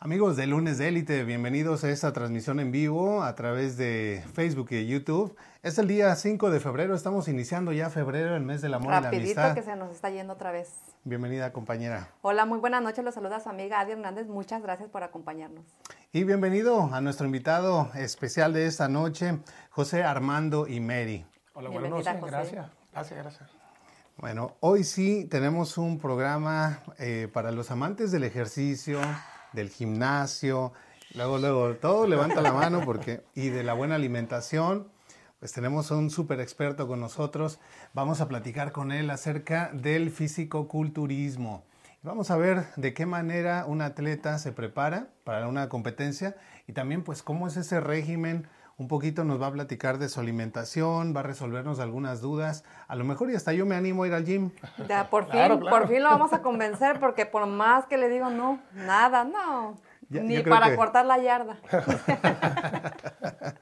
Amigos de Lunes de Élite, bienvenidos a esta transmisión en vivo a través de Facebook y YouTube. Es el día 5 de febrero, estamos iniciando ya febrero, el mes del amor y la amistad. que se nos está yendo otra vez. Bienvenida, compañera. Hola, muy buenas noches, los saluda su amiga Adi Hernández, muchas gracias por acompañarnos. Y bienvenido a nuestro invitado especial de esta noche, José Armando y Mary. Hola, buenas noches, gracias, gracias, gracias. Bueno, hoy sí tenemos un programa eh, para los amantes del ejercicio del gimnasio, luego, luego, todo levanta la mano porque, y de la buena alimentación, pues tenemos a un súper experto con nosotros. Vamos a platicar con él acerca del físico-culturismo. Vamos a ver de qué manera un atleta se prepara para una competencia y también pues cómo es ese régimen. Un poquito nos va a platicar de su alimentación, va a resolvernos algunas dudas. A lo mejor y hasta yo me animo a ir al gym. Ya, por fin, por fin lo vamos a convencer porque por más que le digo no, nada, no. Ni para cortar la yarda.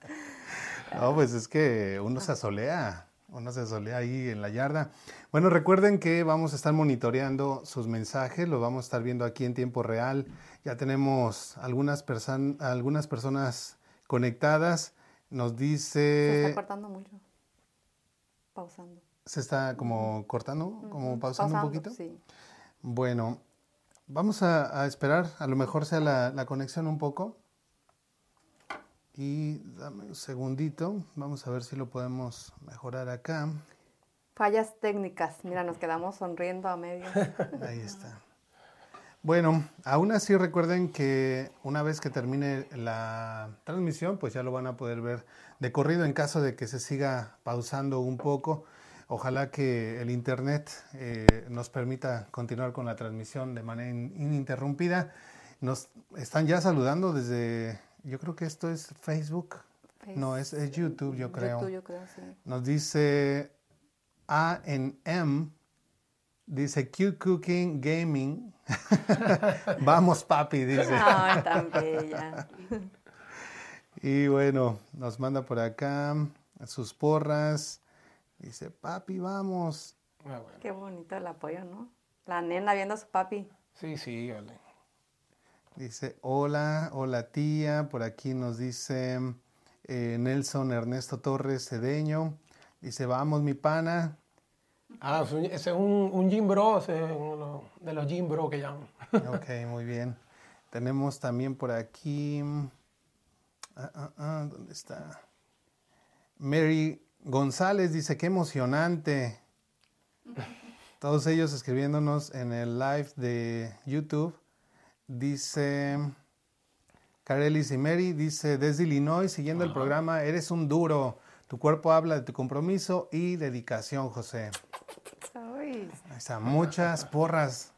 no, pues es que uno se asolea, uno se asolea ahí en la yarda. Bueno, recuerden que vamos a estar monitoreando sus mensajes, los vamos a estar viendo aquí en tiempo real. Ya tenemos algunas, algunas personas conectadas. Nos dice... Se está cortando mucho. Pausando. ¿Se está como cortando? ¿Como pausando, un poquito? Sí. Bueno, vamos a, esperar. A lo mejor sea la, conexión un poco. Y dame un segundito. Vamos a ver si lo podemos mejorar acá. Fallas técnicas. Mira, nos quedamos sonriendo a medio. Ahí está. Bueno, aún así recuerden que una vez que termine la transmisión, pues ya lo van a poder ver de corrido en caso de que se siga pausando un poco. Ojalá que el Internet eh, nos permita continuar con la transmisión de manera ininterrumpida. Nos están ya saludando desde, yo creo que esto es Facebook. No, es, YouTube, yo creo. YouTube, yo creo, sí. Nos dice A en M, dice Q Cooking Gaming Vamos, papi, dice. Ay, tan bella. Y bueno, nos manda por acá sus porras. Dice, papi, vamos. Ah, Qué bonito el apoyo, ¿no? La nena viendo a su papi. Sí, sí, vale. Dice, hola, hola tía. Por aquí nos dice eh, Nelson Ernesto Torres Cedeño. Dice, vamos, mi pana. Ah, ese es un, un gym bro, ese es uno de los gym bro que llaman. Ok, muy bien. Tenemos también por aquí. Ah, ah, ah, ¿Dónde está? Mary González dice: Qué emocionante. Todos ellos escribiéndonos en el live de YouTube. Dice. Carelis y Mary dice: Desde Illinois, siguiendo el programa, eres un duro. Tu cuerpo habla de tu compromiso y dedicación, José. Muchas porras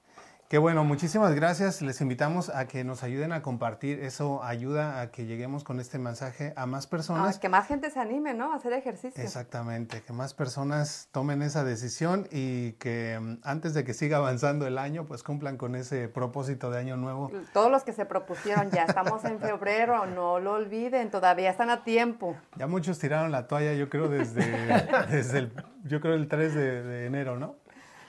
Qué bueno, muchísimas gracias. Les invitamos a que nos ayuden a compartir. Eso ayuda a que lleguemos con este mensaje a más personas. que más gente se anime, ¿no? A hacer ejercicio. Exactamente, que más personas tomen esa decisión y que mm, antes de que siga avanzando el año, pues cumplan con ese propósito de año nuevo. Todos los que se propusieron, ya estamos en febrero, no lo olviden, todavía están a tiempo. Ya muchos tiraron la toalla, yo creo, desde, desde el, yo creo el 3 de enero, ¿no?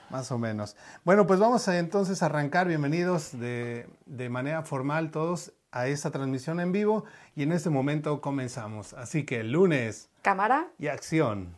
Más o menos. Bueno, pues vamos a entonces arrancar. Bienvenidos de, de manera formal todos a esta transmisión en vivo y en este momento comenzamos. Así que lunes. Cámara. Y acción.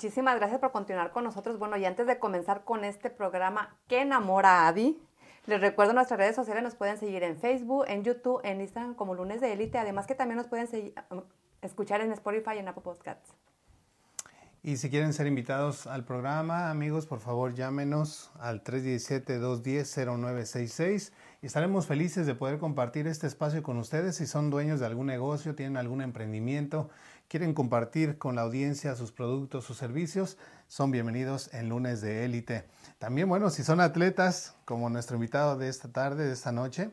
Muchísimas gracias por continuar con nosotros. Bueno, y antes de comenzar con este programa que enamora a Adi, les recuerdo nuestras redes sociales, nos pueden seguir en Facebook, en YouTube, en Instagram como Lunes de Élite, además que también nos pueden seguir, escuchar en Spotify y en Apple Podcasts. Y si quieren ser invitados al programa, amigos, por favor llámenos al 317-210-0966 y estaremos felices de poder compartir este espacio con ustedes. Si son dueños de algún negocio, tienen algún emprendimiento, quieren compartir con la audiencia sus productos, sus servicios, son bienvenidos en lunes de élite. También, bueno, si son atletas, como nuestro invitado de esta tarde, de esta noche,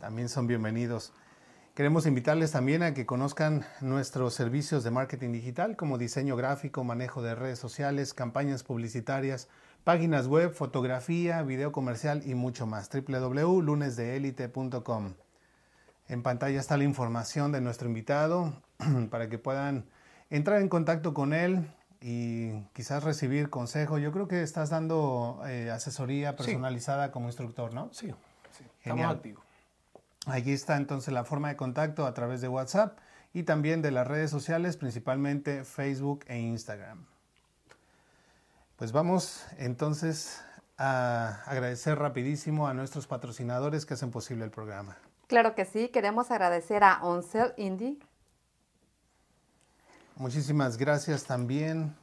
también son bienvenidos. Queremos invitarles también a que conozcan nuestros servicios de marketing digital como diseño gráfico, manejo de redes sociales, campañas publicitarias, páginas web, fotografía, video comercial y mucho más. www.lunesdeelite.com. En pantalla está la información de nuestro invitado para que puedan entrar en contacto con él y quizás recibir consejo. Yo creo que estás dando eh, asesoría personalizada como instructor, ¿no? Sí, sí. estamos activos. Aquí está entonces la forma de contacto a través de WhatsApp y también de las redes sociales, principalmente Facebook e Instagram. Pues vamos entonces a agradecer rapidísimo a nuestros patrocinadores que hacen posible el programa. Claro que sí, queremos agradecer a Oncel Indie. Muchísimas gracias también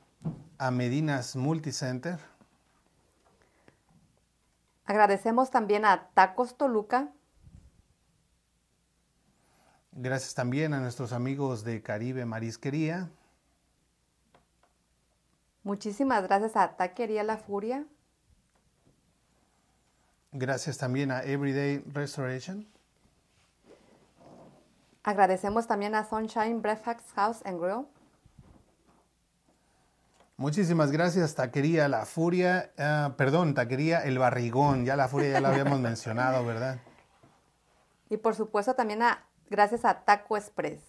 a Medinas Multicenter. Agradecemos también a Tacos Toluca. Gracias también a nuestros amigos de Caribe Marisquería. Muchísimas gracias a Taquería La Furia. Gracias también a Everyday Restoration. Agradecemos también a Sunshine Breakfast House and Grill. Muchísimas gracias, Taquería La Furia, ah, perdón, Taquería El Barrigón, ya La Furia ya la habíamos mencionado, ¿verdad? Y por supuesto también a gracias a Taco Express.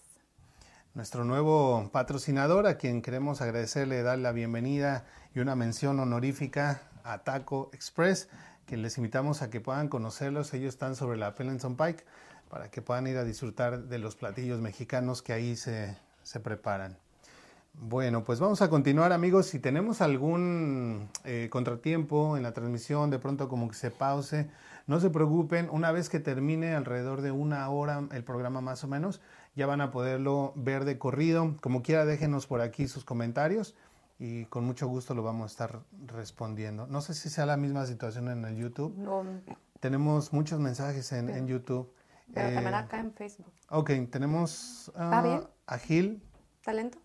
Nuestro nuevo patrocinador, a quien queremos agradecerle, dar la bienvenida y una mención honorífica a Taco Express, que les invitamos a que puedan conocerlos. Ellos están sobre la Pelenson Pike para que puedan ir a disfrutar de los platillos mexicanos que ahí se, se preparan. Bueno, pues vamos a continuar amigos. Si tenemos algún eh, contratiempo en la transmisión, de pronto como que se pause, no se preocupen. Una vez que termine alrededor de una hora el programa más o menos, ya van a poderlo ver de corrido. Como quiera, déjenos por aquí sus comentarios y con mucho gusto lo vamos a estar respondiendo. No sé si sea la misma situación en el YouTube. No. Tenemos muchos mensajes en, YouTube. Pero también eh, acá en Facebook. Ok, tenemos uh, a Gil. ¿Talento?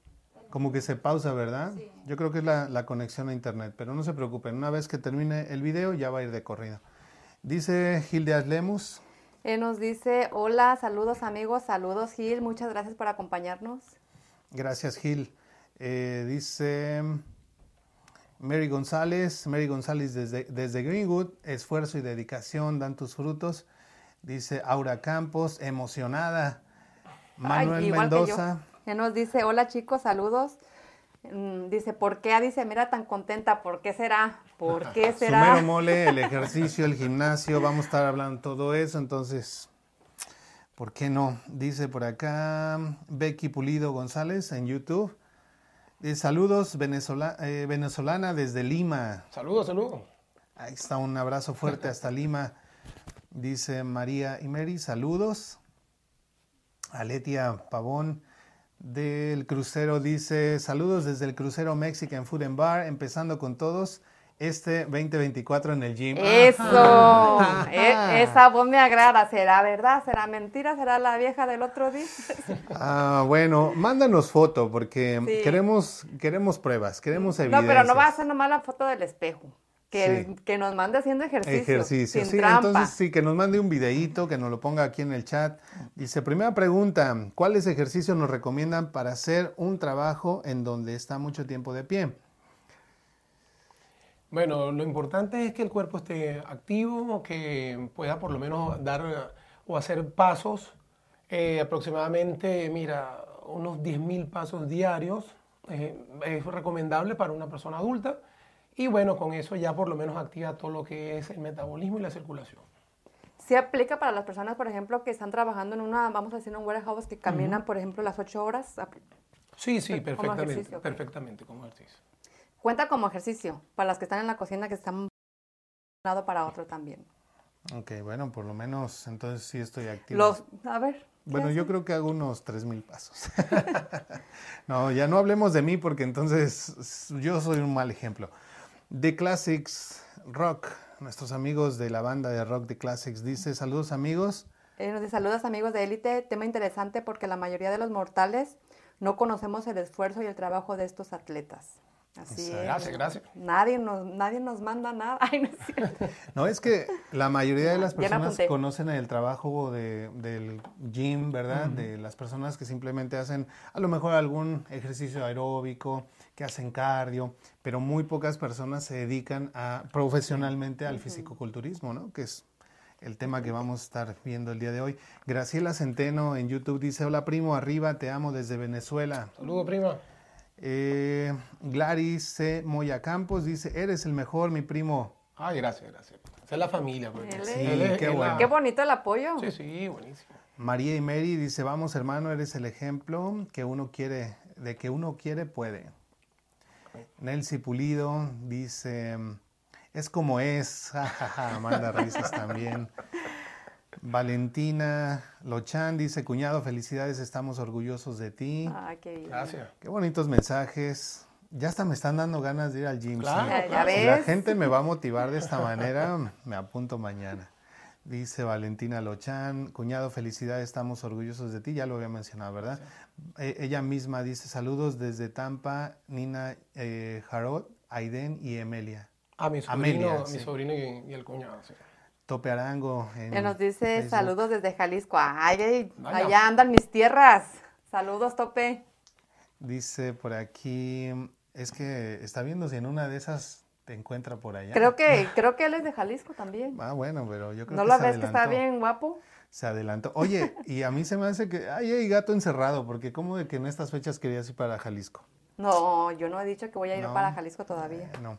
Como que se pausa, ¿verdad? Sí. Yo creo que es la, conexión a internet, pero no se preocupen, una vez que termine el video ya va a ir de corrido. Dice Gildeas Lemus. Él nos dice, hola, saludos amigos, saludos Gil, muchas gracias por acompañarnos. Gracias Gil. Eh, dice Mary González, Mary González desde, desde Greenwood, esfuerzo y dedicación dan tus frutos. Dice Aura Campos, emocionada. Manuel Mendoza. Que nos dice, hola chicos, saludos. Mm, dice, ¿por qué? Dice, mira tan contenta, ¿por qué será? ¿Por qué será? Sumero mole, el ejercicio, el gimnasio, vamos a estar hablando todo eso, entonces, ¿por qué no? Dice por acá Becky Pulido González en YouTube. Dice, saludos eh, venezolana desde Lima. Saludos, saludos. Ahí está, un abrazo fuerte hasta Lima. Dice María y Mary, saludos. Aletia Pavón del crucero dice, saludos desde el crucero Mexican Food and Bar, empezando con todos este 2024 en el gym. Eso, e, esa voz me agrada, ¿será verdad? ¿Será mentira? ¿Será la vieja del otro día? Ah, bueno, mándanos foto porque queremos, queremos pruebas, queremos evidencias. No, pero no va a ser nomás la foto del espejo. Que, que, nos mande haciendo ejercicio. Ejercicio, sin sí. Entonces, sí, que nos mande un videíto, que nos lo ponga aquí en el chat. Dice, primera pregunta, ¿cuáles ejercicios nos recomiendan para hacer un trabajo en donde está mucho tiempo de pie? Bueno, lo importante es que el cuerpo esté activo, que pueda por lo menos dar o hacer pasos, eh, aproximadamente, mira, unos 10.000 pasos diarios. Eh, es recomendable para una persona adulta y bueno, con eso ya por lo menos activa todo lo que es el metabolismo y la circulación. ¿Se aplica para las personas, por ejemplo, que están trabajando en una, vamos a decir, en un warehouse que caminan, por ejemplo, las ocho horas? Sí, sí, perfectamente, perfectamente como ejercicio. Cuenta como ejercicio para las que están en la cocina que están un lado para otro también. Ok, bueno, por lo menos entonces sí estoy activo. Los, a ver. Bueno, yo creo que hago unos 3.000 pasos. no, ya no hablemos de mí porque entonces yo soy un mal ejemplo. The Classics Rock, nuestros amigos de la banda de rock The Classics, dice, saludos amigos. Eh, nos dice, saludos amigos de Élite, tema interesante porque la mayoría de los mortales no conocemos el esfuerzo y el trabajo de estos atletas. Así es. Gracias, gracias. Nadie nos, nadie nos manda nada. Ay, no es cierto. No, es que la mayoría de las personas conocen el trabajo de- del gym, ¿verdad? De las personas que simplemente hacen a lo mejor algún ejercicio aeróbico, que hacen cardio, pero muy pocas personas se dedican a, profesionalmente al fisicoculturismo, ¿no? Que es el tema que vamos a estar viendo el día de hoy. Graciela Centeno en YouTube dice, hola primo, arriba, te amo desde Venezuela. Saludos, prima. Eh, Gladys C. Moya Campos dice, eres el mejor, mi primo. Ay, gracias, gracias. Esa es la familia. pues. Sí, es- qué bueno. Qué bonito el apoyo. Sí, sí, buenísimo. María y Mary dice, vamos hermano, eres el ejemplo que uno quiere, de que uno quiere, puede. Nelcy Pulido dice, es como es, jajaja, manda risas también. Valentina Lochan dice, cuñado, felicidades, estamos orgullosos de ti. Ay, qué bien. Gracias. Qué bonitos mensajes. Ya hasta me están dando ganas de ir al gym. Claro, sí. Ya- ya Si la gente me va a motivar de esta manera, me apunto mañana. Dice Valentina Lochan, cuñado, felicidades, estamos orgullosos de ti, ya lo había mencionado, ¿verdad? Eh, ella misma dice, saludos desde Tampa, Nina eh, Jarot, Aiden y Emelia. A mi sobrino, Amelia, mi sí. sobrino y, y el cuñado, sí. Tope Arango. en Ya nos dice Facebook. saludos desde Jalisco. Ay, ay, Vaya. allá andan mis tierras. Saludos, Tope. Dice por aquí, es que está viendo si en una de esas te encuentra por allá. Creo que, creo que él es de Jalisco también. Ah, bueno, pero yo creo ¿No que lo se ves que está bien guapo? Se adelantó. Oye, y a mí se me hace que ay, hay gato encerrado, porque como de que en estas fechas querías ir para Jalisco. No, yo no he dicho que voy a ir No. para Jalisco todavía. Eh, no.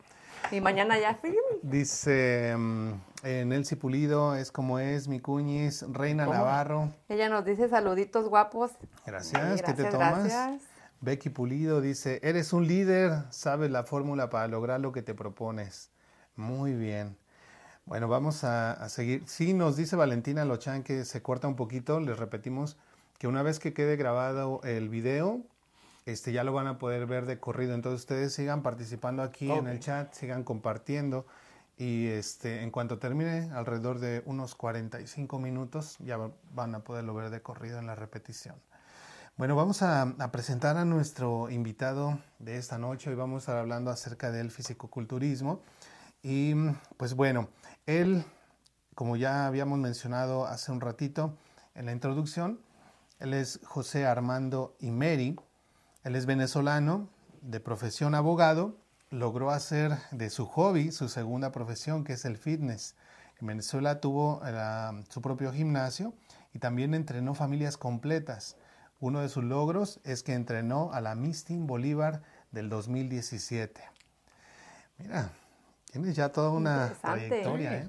Y mañana ya fui. Dice mm, eh, Nelcy Pulido, es como es, mi cuñis, Reina ¿Cómo? Navarro. Ella nos dice saluditos guapos. Gracias, Sí, ¿qué te gracias, tomas? gracias. Becky Pulido dice, eres un líder, sabes la fórmula para lograr lo que te propones. Muy bien. Bueno, vamos a, a seguir. Sí, nos dice Valentina Lochan que se corta un poquito, les repetimos que una vez que quede grabado el video, este, ya lo van a poder ver de corrido. Entonces ustedes sigan participando aquí en el chat, sigan compartiendo y este, en cuanto termine, alrededor de unos 45 minutos, ya va- van a poderlo ver de corrido en la repetición. Bueno, vamos a, presentar a nuestro invitado de esta noche. Hoy vamos a estar hablando acerca del fisicoculturismo. Y pues bueno, él, como ya habíamos mencionado hace un ratito en la introducción, él es José Armando Imeri. Él es venezolano, de profesión abogado. Logró hacer de su hobby su segunda profesión, que es el fitness. En Venezuela tuvo eh, su propio gimnasio y también entrenó familias completas. Uno de sus logros es que entrenó a la Miss Team Bolívar del 2017. Mira, tienes ya toda una trayectoria. ¿eh?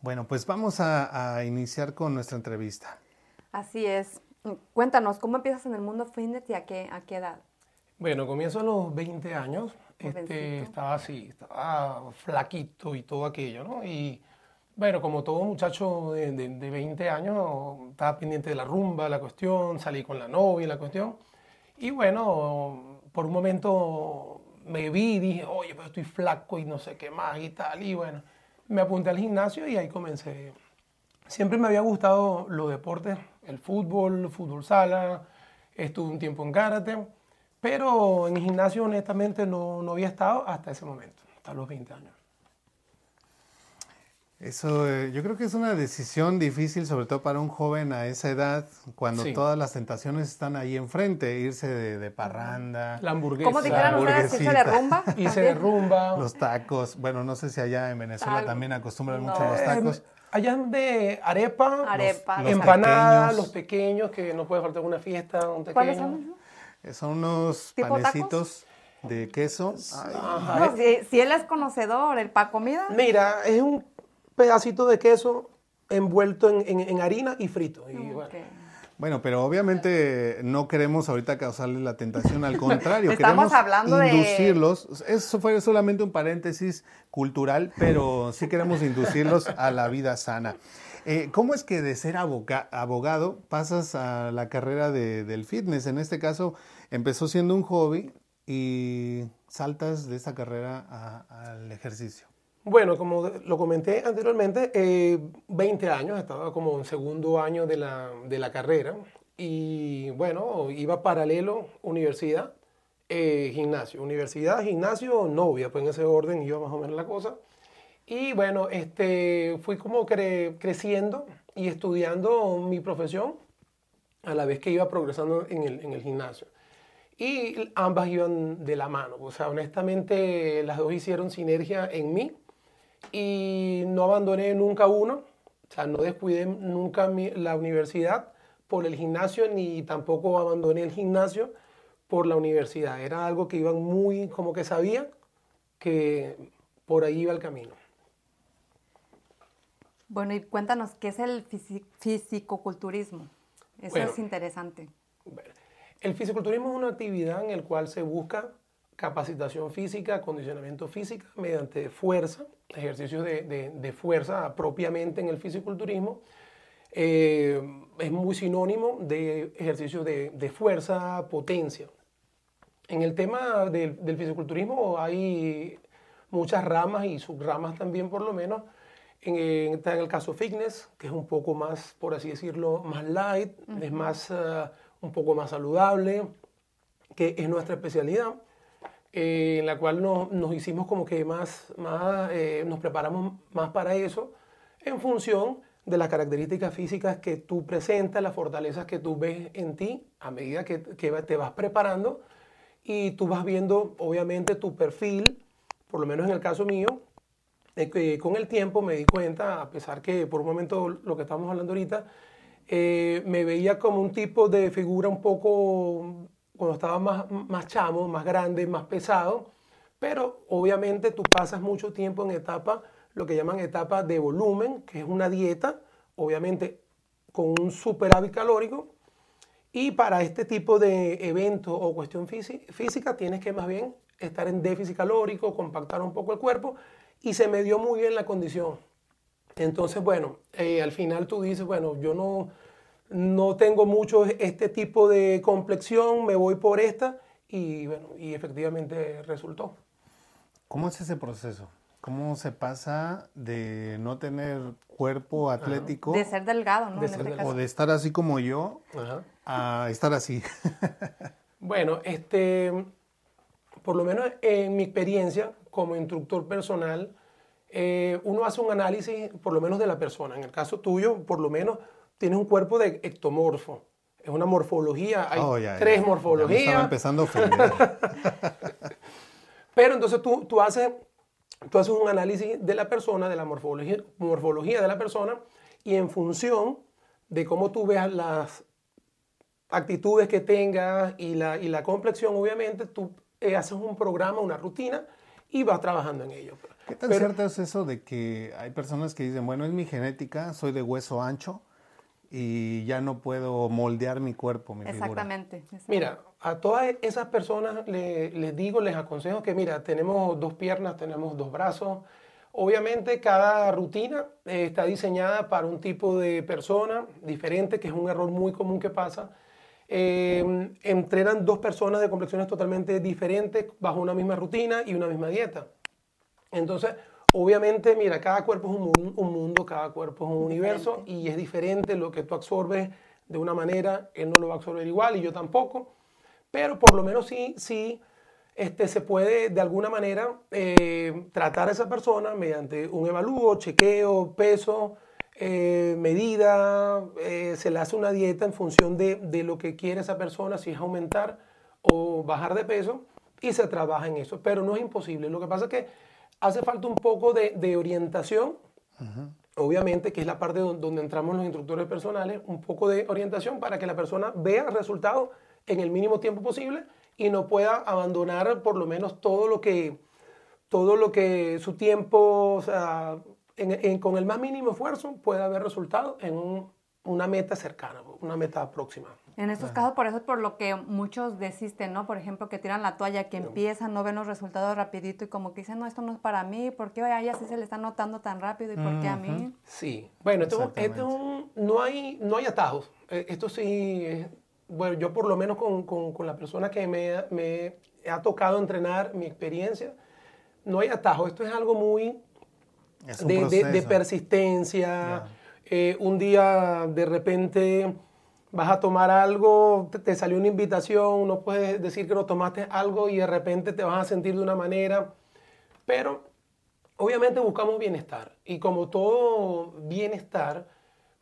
Bueno, pues vamos a, a iniciar con nuestra entrevista. Así es. Cuéntanos, ¿cómo empiezas en el mundo fitness y a qué, a qué edad? Bueno, comienzo a los 20 años. Este, estaba así, estaba flaquito y todo aquello, ¿no? Y bueno, como todo muchacho de, de- de 20 años, estaba pendiente de la rumba, la cuestión, salí con la novia, la cuestión. Y bueno, por un momento me vi y dije, oye, pero estoy flaco y no sé qué más y tal. Y bueno, me apunté al gimnasio y ahí comencé. Siempre me había gustado los deportes, el fútbol, fútbol sala, estuve un tiempo en karate, pero en gimnasio honestamente no, no había estado hasta ese momento, hasta los 20 años. Eso eh, yo creo que es una decisión difícil, sobre todo para un joven a esa edad, cuando Sí. todas las tentaciones están ahí enfrente, irse de, de parranda, La hamburguesa. ¿Cómo dijeron ustedes que hice de hamburguesita. rumba? Hice de También. rumba. los tacos. Bueno, no sé si allá en Venezuela Tal- también acostumbran no. mucho los Eh, tacos. allá de arepa, Arepa. los empanada, pequeños. los pequeños, que no puede faltar una fiesta, un pequeño. ¿Cuáles son? Eh, Son unos ¿Tipo panecitos de queso. Ay, Ajá. No, si, si él es conocedor, el pa' comida. Mira, es un pedacito de queso envuelto en, en- en harina y frito. Y bueno, pero obviamente no queremos ahorita causarles la tentación, al contrario, Estamos queremos hablando de- inducirlos. Eso fue solamente un paréntesis cultural, pero sí queremos inducirlos a la vida sana. Eh, ¿Cómo es que de ser abogado pasas a la carrera del fitness? En este caso, empezó siendo un hobby y saltas de esa carrera al ejercicio. Bueno, como lo comenté anteriormente, 20 eh, años, estaba como en segundo año de la, de la carrera y bueno, iba paralelo universidad, eh, gimnasio, universidad, gimnasio, novia, pues en ese orden iba más o menos la cosa. Y bueno, este, fui como creciendo y estudiando mi profesión a la vez que iba progresando en el, en el gimnasio. Y ambas iban de la mano. O sea, honestamente, las dos hicieron sinergia en mí y no abandoné nunca uno. O sea, no descuidé nunca la universidad por el gimnasio ni tampoco abandoné el gimnasio por la universidad. Era algo que iban muy, como que sabía que por ahí iba el camino. Bueno, y cuéntanos, ¿qué es el fisicoculturismo? Eso es interesante. El fisiculturismo es una actividad en la cual se busca capacitación física, acondicionamiento físico mediante fuerza, ejercicios de, fuerza propiamente en el fisiculturismo. Eh, es muy sinónimo de ejercicios de, fuerza, potencia. En el tema del, del fisiculturismo hay muchas ramas y subramas también por lo menos en, está en el caso fitness, que es un poco más, por así decirlo, más light, es más, eh, un poco más saludable, que es nuestra especialidad, eh, en la cual nos, nos, hicimos como que más, más eh, nos preparamos más para eso, en función de las características físicas que tú presentas, las fortalezas que tú ves en ti a medida que, te vas preparando y tú vas viendo obviamente tu perfil, por lo menos en el caso mío, con el tiempo me di cuenta, a pesar que por un momento lo que estamos hablando ahorita, eh, me veía como un tipo de figura un poco, cuando estaba más, más chamo, más grande, más pesado, pero obviamente tú pasas mucho tiempo en etapa, lo que llaman etapa de volumen, que es una dieta, obviamente con un superávit calórico, y para este tipo de evento o cuestión física tienes que más bien estar en déficit calórico, compactar un poco el cuerpo. Y se me dio muy bien la condición. Entonces, bueno, eh, al final tú dices, bueno, yo no, no tengo mucho este tipo de complexión, me voy por esta y bueno, y efectivamente resultó. ¿Cómo es ese proceso? ¿Cómo se pasa de no tener cuerpo atlético? De ser delgado, ¿no? Este o de estar así como yo a estar así. bueno, este, por lo menos en mi experiencia, como instructor personal, eh, uno hace un análisis por lo menos de la persona. En el caso tuyo, por lo menos tienes un cuerpo de ectomorfo. Es una morfología, hay oh, tres morfologías. estaba empezando a Pero entonces tú, tú, haces, tú haces un análisis de la persona, de la morfología, morfología de la persona, y en función de cómo tú veas las actitudes que tengas y la, y la complexión, obviamente, tú eh, haces un programa, una rutina y vas trabajando en ello. ¿Qué tan cierto es eso de que hay personas que dicen, bueno, es mi genética, soy de hueso ancho y ya no puedo moldear mi cuerpo, mi exactamente, Mira, a todas esas personas les digo, les aconsejo que, mira, tenemos dos piernas, tenemos dos brazos. Obviamente cada rutina eh, está diseñada para un tipo de persona diferente, que es un error muy común que pasa eh, entrenan dos personas de complexiones totalmente diferentes bajo una misma rutina y una misma dieta. Entonces, obviamente, mira, cada cuerpo es un, mundo, cada cuerpo es un universo y es diferente lo que tú absorbes de una manera, él no lo va a absorber igual y yo tampoco, pero por lo menos sí, sí este, se puede de alguna manera eh, tratar a esa persona mediante un evalúo, chequeo, peso, eh, medida, eh, se le hace una dieta en función de, de, lo que quiere esa persona, si es aumentar o bajar de peso, y se trabaja en eso. Pero no es imposible. Lo que pasa es que hace falta un poco de, orientación, obviamente, que es la parte donde, entramos los instructores personales, un poco de orientación para que la persona vea el resultado en el mínimo tiempo posible y no pueda abandonar por lo menos todo lo que, todo lo que su tiempo, o sea, con el más mínimo esfuerzo puede haber resultado en una meta cercana, una meta próxima. En estos casos, por eso es por lo que muchos desisten, ¿no? Por ejemplo, que tiran la toalla, que empiezan, no ven los resultados rapidito y como que dicen, no, esto no es para mí, ¿por qué a ella sí se le está notando tan rápido y por qué a mí? Sí, bueno, esto, esto no, hay, no hay atajos. Eh, esto sí, bueno, yo por lo menos con, con, con la persona que me, me, ha tocado entrenar, mi experiencia, no hay atajos. Esto es algo muy de, de, persistencia. Eh, un día de repente vas a tomar algo, te, salió una invitación, no puedes decir que no tomaste algo y de repente te vas a sentir de una manera, pero obviamente buscamos bienestar y como todo bienestar,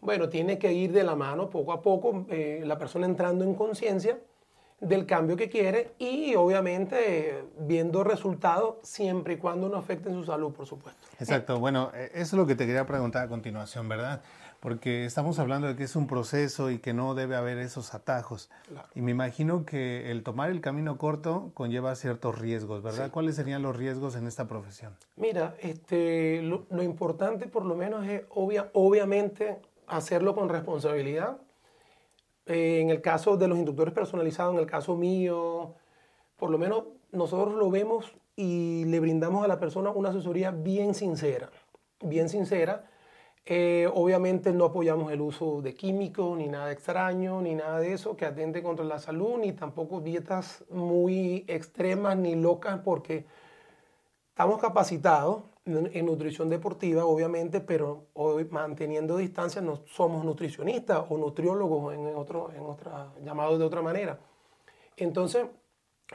bueno, tiene que ir de la mano poco a poco, eh, la persona entrando en conciencia del cambio que quiere y obviamente viendo resultados siempre y cuando no afecten su salud, por supuesto. Exacto, bueno, e, eso es lo que te quería preguntar a continuación, ¿verdad? Porque estamos hablando de que es un proceso y que no debe haber esos atajos. Y me imagino que el tomar el camino corto conlleva ciertos riesgos, ¿verdad? ¿Cuáles serían los riesgos en esta profesión? Mira, este, lo, importante por lo menos es obvia, obviamente hacerlo con responsabilidad. Eh, en el caso de los inductores personalizados, en el caso mío, por lo menos nosotros lo vemos y le brindamos a la persona una asesoría bien sincera, bien sincera eh, obviamente no apoyamos el uso de químicos, ni nada extraño, ni nada de eso que atente contra la salud, ni tampoco dietas muy extremas ni locas, porque estamos capacitados en, nutrición deportiva, obviamente, pero hoy manteniendo distancia no somos nutricionistas o nutriólogos en otro, en otra, llamados de otra manera. Entonces,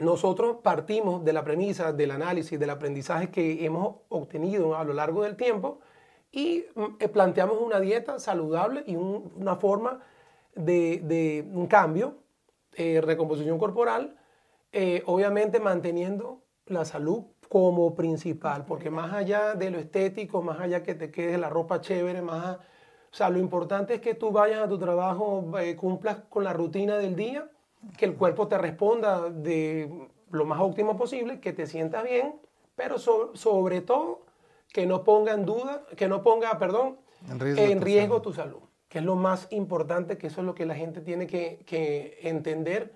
nosotros partimos de la premisa del análisis, del aprendizaje que hemos obtenido a lo largo del tiempo y mm, eh, planteamos una dieta saludable y una forma de, un cambio, eh, recomposición corporal, eh, obviamente manteniendo la salud como principal, porque más allá de lo estético, más allá que te quede la ropa chévere, más, o sea, lo importante es que tú vayas a tu trabajo, cumplas con la rutina del día, que el cuerpo te responda de lo más óptimo posible, que te sientas bien, pero sobre todo que no ponga en duda, que no ponga, perdón, en riesgo, tu, salud. que es lo más importante, que eso es lo que la gente tiene que, entender,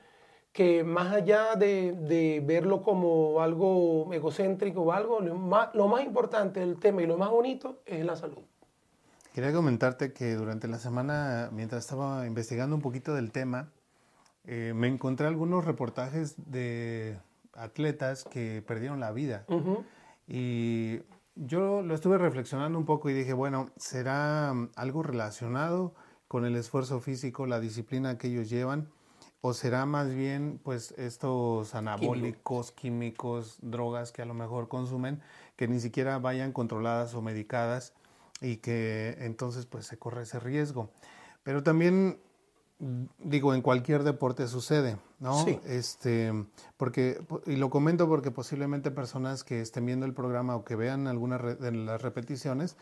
que más allá de, verlo como algo egocéntrico o algo, lo más, lo más importante del tema y lo más bonito es la salud. Quería comentarte que durante la semana, mientras estaba investigando un poquito del tema, eh, me encontré algunos reportajes de atletas que perdieron la vida. Y yo lo estuve reflexionando un poco y dije, bueno, ¿será mm, algo relacionado con el esfuerzo físico, la disciplina que ellos llevan? ¿O será más bien pues estos anabólicos, químicos, drogas que a lo mejor consumen, que ni siquiera vayan controladas o medicadas y que entonces pues se corre ese riesgo? Pero también digo, en cualquier deporte sucede, ¿no? Sí. Este, porque, y lo comento porque posiblemente personas que estén viendo el programa o que vean algunas de las repeticiones,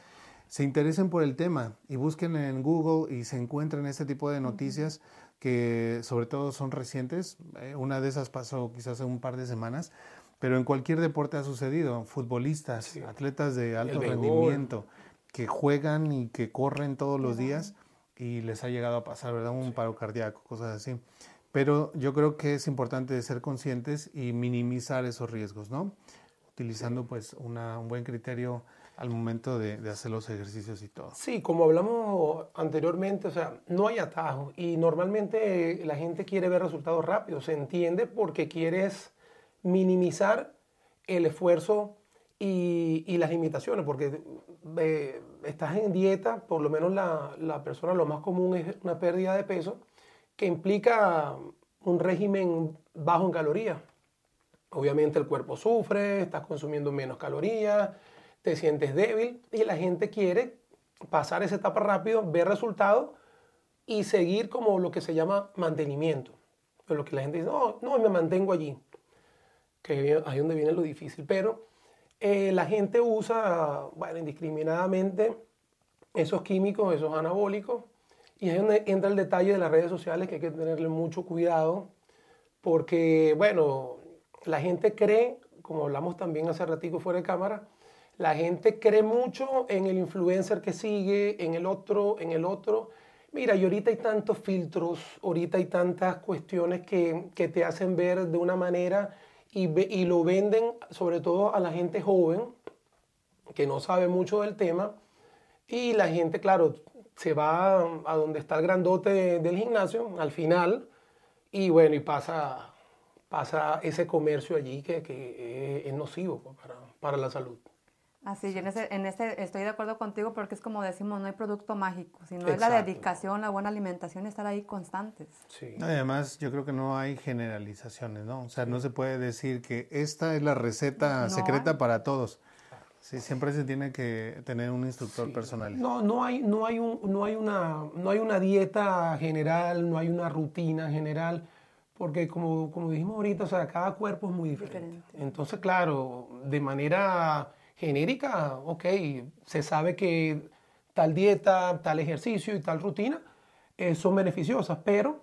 se interesen por el tema y busquen en Google y se encuentren este tipo de noticias que sobre todo son recientes. Eh, una de esas pasó quizás hace un par de semanas, pero en cualquier deporte ha sucedido. Futbolistas, atletas de alto rendimiento que juegan y que corren todos los días y les ha llegado a pasar, ¿verdad? Un paro cardíaco, cosas así. Pero yo creo que es importante ser conscientes y minimizar esos riesgos, ¿no? Utilizando pues una, un buen criterio al momento de, de, hacer los ejercicios y todo. Sí, como hablamos anteriormente, o sea, no hay atajo y normalmente la gente quiere ver resultados rápidos, se entiende porque quieres minimizar el esfuerzo y, y las limitaciones, porque eh, estás en dieta, por lo menos la, la, persona lo más común es una pérdida de peso, que implica un régimen bajo en calorías. Obviamente el cuerpo sufre, estás consumiendo menos calorías, te sientes débil y la gente quiere pasar esa etapa rápido, ver resultados y seguir como lo que se llama mantenimiento. Pero lo que la gente dice, no, no, me mantengo allí, que ahí es donde viene lo difícil. Pero eh, la gente usa, indiscriminadamente esos químicos, esos anabólicos, y ahí es donde entra el detalle de las redes sociales que hay que tenerle mucho cuidado, porque, bueno, la gente cree, como hablamos también hace ratico fuera de cámara, la gente cree mucho en el influencer que sigue, en el otro, en el otro, Mira, y ahorita hay tantos filtros, ahorita hay tantas cuestiones que, que te hacen ver de una manera y, lo venden sobre todo a la gente joven que no sabe mucho del tema y la gente, claro, se va a donde está el grandote de- del gimnasio al final y bueno, y pasa, pasa ese comercio allí que, que es, es nocivo pues, para, para la salud. Así, y en ese, en ese estoy de acuerdo contigo porque es como decimos, no hay producto mágico, sino es la Exacto. dedicación, la buena alimentación y estar ahí constantes. Sí. No, y además, yo creo que no hay generalizaciones, ¿no? O sea, no se puede decir que esta es la receta No secreta hay. para todos. Sí, siempre se tiene que tener un instructor Sí. personal. No, no hay, no hay, un, no, hay una, no hay una dieta general, no hay una rutina general, porque como, como dijimos ahorita, o sea, cada cuerpo es muy diferente. Diferente. Entonces, claro, de manera genérica, ok, se sabe que tal dieta, tal ejercicio y tal rutina eh, son beneficiosas, pero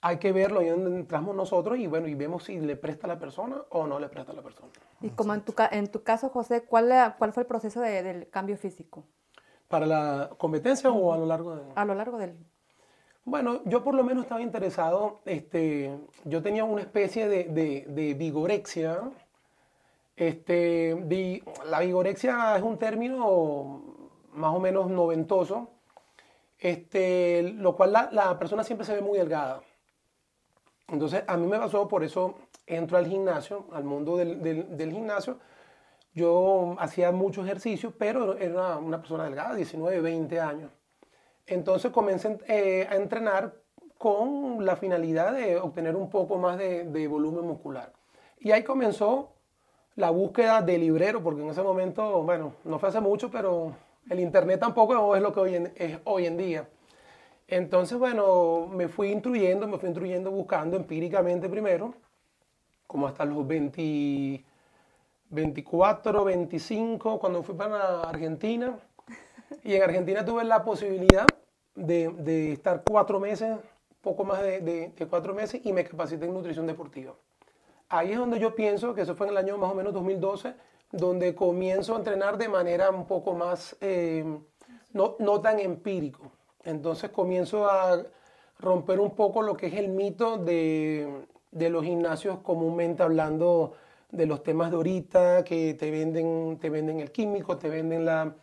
hay que verlo ahí donde entramos nosotros y bueno, y vemos si le presta a la persona o no le presta a la persona. Y como en tu, ca- en tu caso, José, ¿cuál, la- cuál fue el proceso de- del cambio físico ¿Para la competencia o a lo largo de...? a lo largo del... Bueno, yo por lo menos estaba interesado, este, yo tenía una especie de, de- de vigorexia. Este, vi- la vigorexia es un término más o menos noventoso, este, lo cual la, la persona siempre se ve muy delgada. Entonces, a mí me pasó, por eso entro al gimnasio, al mundo del, del- del gimnasio. Yo hacía mucho ejercicio, pero era una persona delgada, 19, 20 años. Entonces comencé eh, a entrenar con la finalidad de obtener un poco más de, de volumen muscular. Y ahí comenzó la búsqueda de librero, porque en ese momento, bueno, no fue hace mucho, pero el internet tampoco es lo que hoy en, es hoy en día. Entonces, bueno, me fui instruyendo, me fui instruyendo buscando empíricamente primero, como hasta los 20, 24, 25, cuando fui para Argentina. Y en Argentina tuve la posibilidad de, de estar cuatro meses, poco más de, de- de cuatro meses, y me capacité en nutrición deportiva. Ahí es donde yo pienso que eso fue en el año más o menos 2012, donde comienzo a entrenar de manera un poco más, eh, no, no tan empírico. Entonces comienzo a romper un poco lo que es el mito de, de los gimnasios comúnmente hablando de los temas de ahorita, que te venden, te venden el químico, te venden la,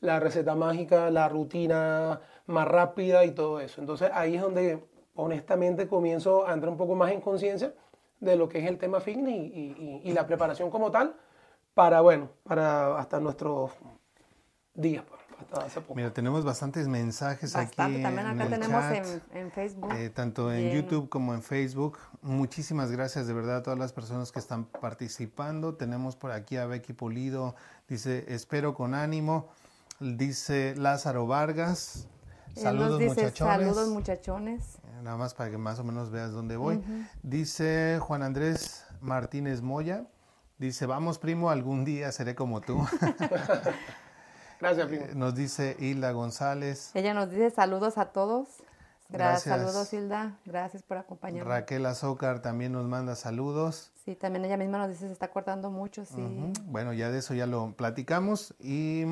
la receta mágica, la rutina más rápida y todo eso. Entonces ahí es donde honestamente comienzo a entrar un poco más en conciencia de lo que es el tema fitness y, y- la preparación como tal para, bueno, para hasta nuestros días, pues, hasta hace poco. Mira, tenemos bastantes mensajes Bastante. aquí También en acá el tenemos chat. en, en Facebook. Eh, tanto en. YouTube como en Facebook. Muchísimas gracias de verdad a todas las personas que están participando. Tenemos por aquí a Becky Pulido, dice, espero con ánimo. Dice Lázaro Vargas, saludos dice, muchachones. Saludos muchachones. Eh, Nada más para que más o menos veas dónde voy. Dice Juan Andrés Martínez Moya, dice, vamos primo, algún día seré como tú. Gracias, primo. Nos dice Hilda González. Ella nos dice saludos a todos. Gracias. Gracias. Saludos, Hilda. Gracias por acompañarnos. Raquel Azócar también nos manda saludos. Sí, también ella misma nos dice se está cortando mucho, sí. Bueno, ya de eso ya lo platicamos. Y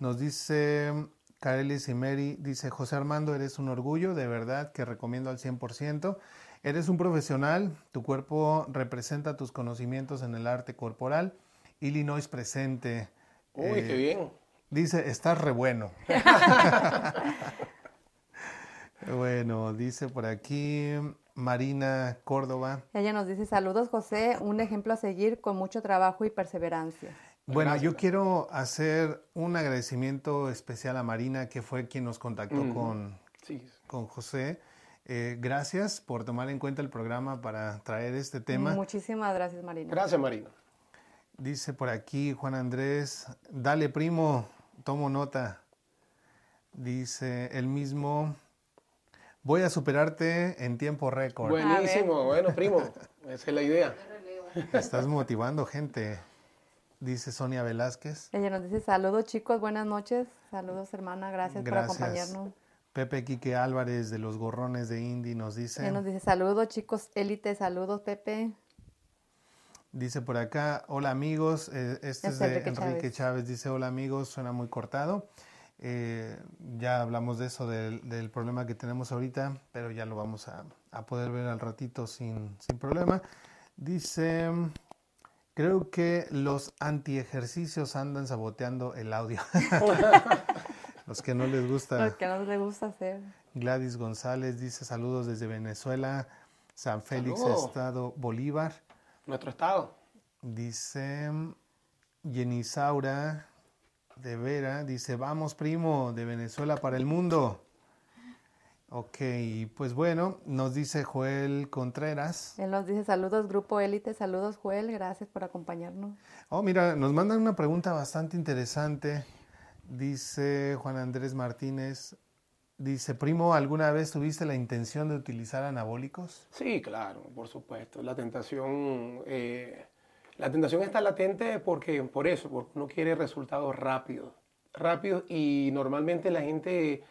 nos dice Carelis y Mary, dice José Armando, eres un orgullo, de verdad que recomiendo al 100%. Eres un profesional, tu cuerpo representa tus conocimientos en el arte corporal. Illinois presente. Uy, Eh, qué bien. Dice, estás re bueno. bueno, dice por aquí Marina Córdoba. Ella nos dice saludos, José, un ejemplo a seguir con mucho trabajo y perseverancia. Bueno, Gracias. yo quiero hacer un agradecimiento especial a Marina, que fue quien nos contactó con, Sí. con José. Eh, gracias por tomar en cuenta el programa para traer este tema. Muchísimas gracias, Marina. Gracias, Marina. Dice por aquí Juan Andrés, dale primo, tomo nota. Dice el mismo, voy a superarte en tiempo récord. Buenísimo. Bueno, primo, esa es la idea. Estás motivando gente. Dice Sonia Velázquez. Ella nos dice saludos, chicos, buenas noches. Saludos, hermana, gracias, Gracias. por acompañarnos. Pepe Quique Álvarez de los Gorrones de Indy nos dice. Ella nos dice saludos, chicos, élite, saludos, Pepe. Dice por acá, hola amigos, eh, este es, Es de Enrique. Chávez. dice hola amigos, suena muy cortado. Eh, ya hablamos de eso, del, del, problema que tenemos ahorita, pero ya lo vamos a, a poder ver al ratito sin, sin problema. Dice, creo que los antiejercicios andan saboteando el audio. los que no les gusta. Los que no les gusta hacer. Gladys González dice saludos desde Venezuela, San Félix, Estado Bolívar. Nuestro estado. Dice Yenisaura de Vera, dice, vamos primo, de Venezuela para el mundo. Ok, pues bueno, nos dice Joel Contreras. Él nos dice saludos, Grupo Élite, saludos Joel, gracias por acompañarnos. Oh, mira, nos mandan una pregunta bastante interesante. Dice Juan Andrés Martínez, dice, primo, ¿alguna vez tuviste la intención de utilizar anabólicos? Sí, claro, por supuesto. La tentación, eh, la tentación está latente porque, por eso, porque uno quiere resultados rápidos, rápidos y normalmente la gente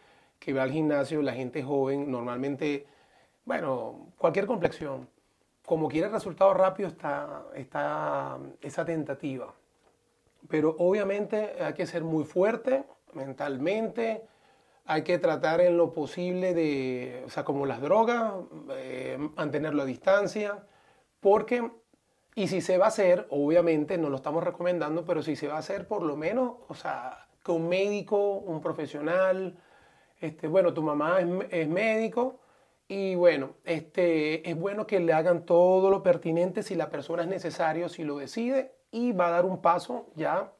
que va al gimnasio, la gente joven, normalmente, bueno, cualquier complexión, como quiere resultados rápidos está, está esa tentativa. Pero obviamente hay que ser muy fuerte mentalmente, hay que tratar en lo posible de, o sea, como las drogas, eh, mantenerlo a distancia, porque, y si se va a hacer, obviamente no lo estamos recomendando, pero si se va a hacer, por lo menos, o sea, que un médico, un profesional, este, bueno, tu mamá es, médico y bueno, este, es bueno que le hagan todo lo pertinente si la persona es necesario, si lo decide y va a dar un paso ya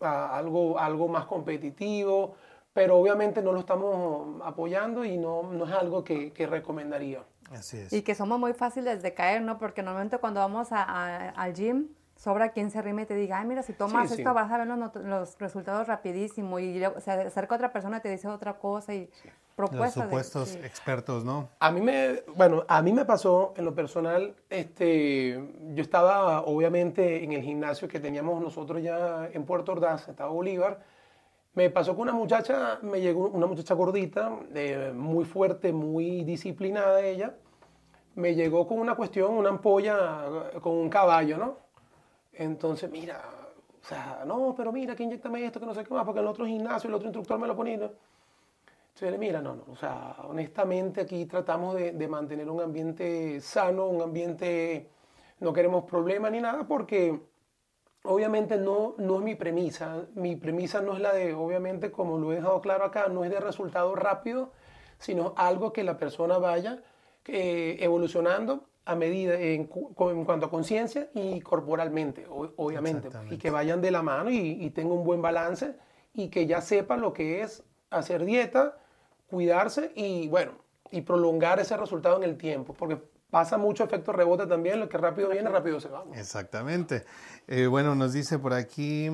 a algo, algo más competitivo, pero obviamente no lo estamos apoyando y no, no es algo que, que, recomendaría. Así es. Y que somos muy fáciles de caer, ¿no? Porque normalmente cuando vamos a, al gym, sobra quien se rime y te diga, ay, mira, si tomas esto vas a ver los, resultados rapidísimo y se acerca otra persona y te dice otra cosa y propuestas. Los supuestos expertos, ¿no? A mí me, bueno, a mí me pasó en lo personal, este, yo estaba obviamente en el gimnasio que teníamos nosotros ya en Puerto Ordaz, Estado Bolívar, me pasó con una muchacha, me llegó una muchacha gordita, muy fuerte, muy disciplinada ella, me llegó con una cuestión, una ampolla con un caballo, ¿no? Entonces, mira, o sea, no, pero mira, que inyectame esto, que no sé qué más, porque el otro gimnasio, el otro instructor me lo ponía. Entonces, mira, no, no, o sea, honestamente aquí tratamos de, de mantener un ambiente sano, un ambiente, no queremos problemas ni nada, porque obviamente no, no es mi premisa. Mi premisa no es la de, obviamente, como lo he dejado claro acá, no es de resultado rápido, sino algo que la persona vaya eh, evolucionando a medida en, cuanto a conciencia y corporalmente, obviamente, y que vayan de la mano y, y tenga un buen balance y que ya sepa lo que es hacer dieta, cuidarse y bueno, y prolongar ese resultado en el tiempo, porque pasa mucho efecto rebote también, lo que rápido viene, rápido se va. Exactamente. Eh, bueno, nos dice por aquí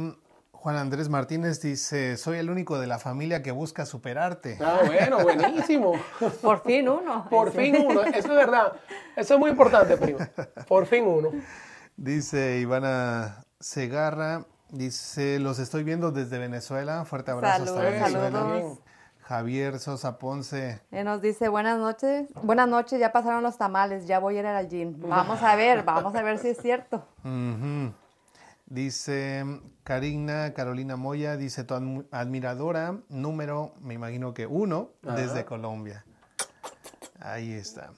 Juan Andrés Martínez dice, soy el único de la familia que busca superarte. Ah, bueno, buenísimo. Por fin uno. Por fin uno, eso es verdad. Eso es muy importante, primo. Por fin uno. Dice Ivana Segarra, dice, los estoy viendo desde Venezuela. Fuerte abrazo saludos, hasta Venezuela. Saludos. Javier Sosa Ponce. nos dice, buenas noches. Buenas noches, ya pasaron los tamales, ya voy a ir al gym. Vamos a ver, vamos a ver si es cierto. Dice Karina Carolina Moya, dice tu admiradora número, me imagino que uno, desde Colombia. Ahí está.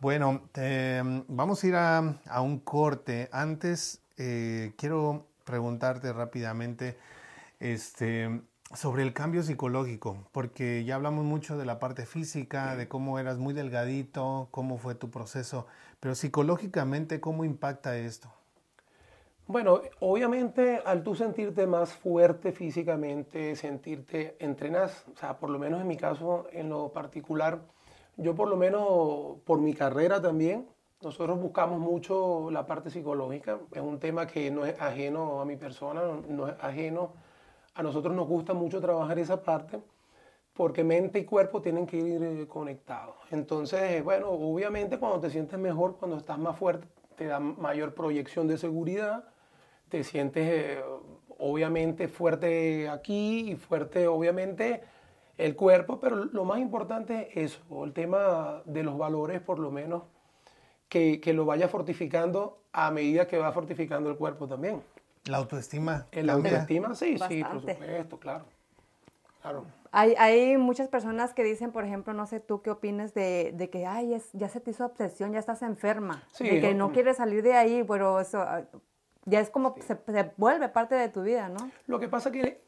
Bueno, vamos a ir a, un corte. Antes, eh, quiero preguntarte rápidamente este, sobre el cambio psicológico, porque ya hablamos mucho de la parte física, de cómo eras muy delgadito, cómo fue tu proceso, pero psicológicamente, ¿cómo impacta esto? Bueno, obviamente al tú sentirte más fuerte físicamente, sentirte, entrenas, o sea, por lo menos en mi caso, en lo particular, yo por lo menos por mi carrera también, nosotros buscamos mucho la parte psicológica, es un tema que no es ajeno a mi persona, no es ajeno, a nosotros nos gusta mucho trabajar esa parte, porque mente y cuerpo tienen que ir eh, conectados. Entonces, bueno, obviamente cuando te sientes mejor, cuando estás más fuerte, te da mayor proyección de seguridad, te sientes eh, obviamente fuerte aquí y fuerte obviamente el cuerpo, pero lo más importante es eso, el tema de los valores por lo menos, que, que lo vaya fortificando a medida que va fortificando el cuerpo también. La autoestima. La autoestima, sí, sí, por supuesto, claro. claro. Hay, hay muchas personas que dicen, por ejemplo, no sé tú qué opinas de, de que, ay, es, ya se te hizo obsesión, ya estás enferma, Sí, de que ¿no? no quieres salir de ahí, pero eso ya es como se, se vuelve parte de tu vida, ¿no? Lo que pasa que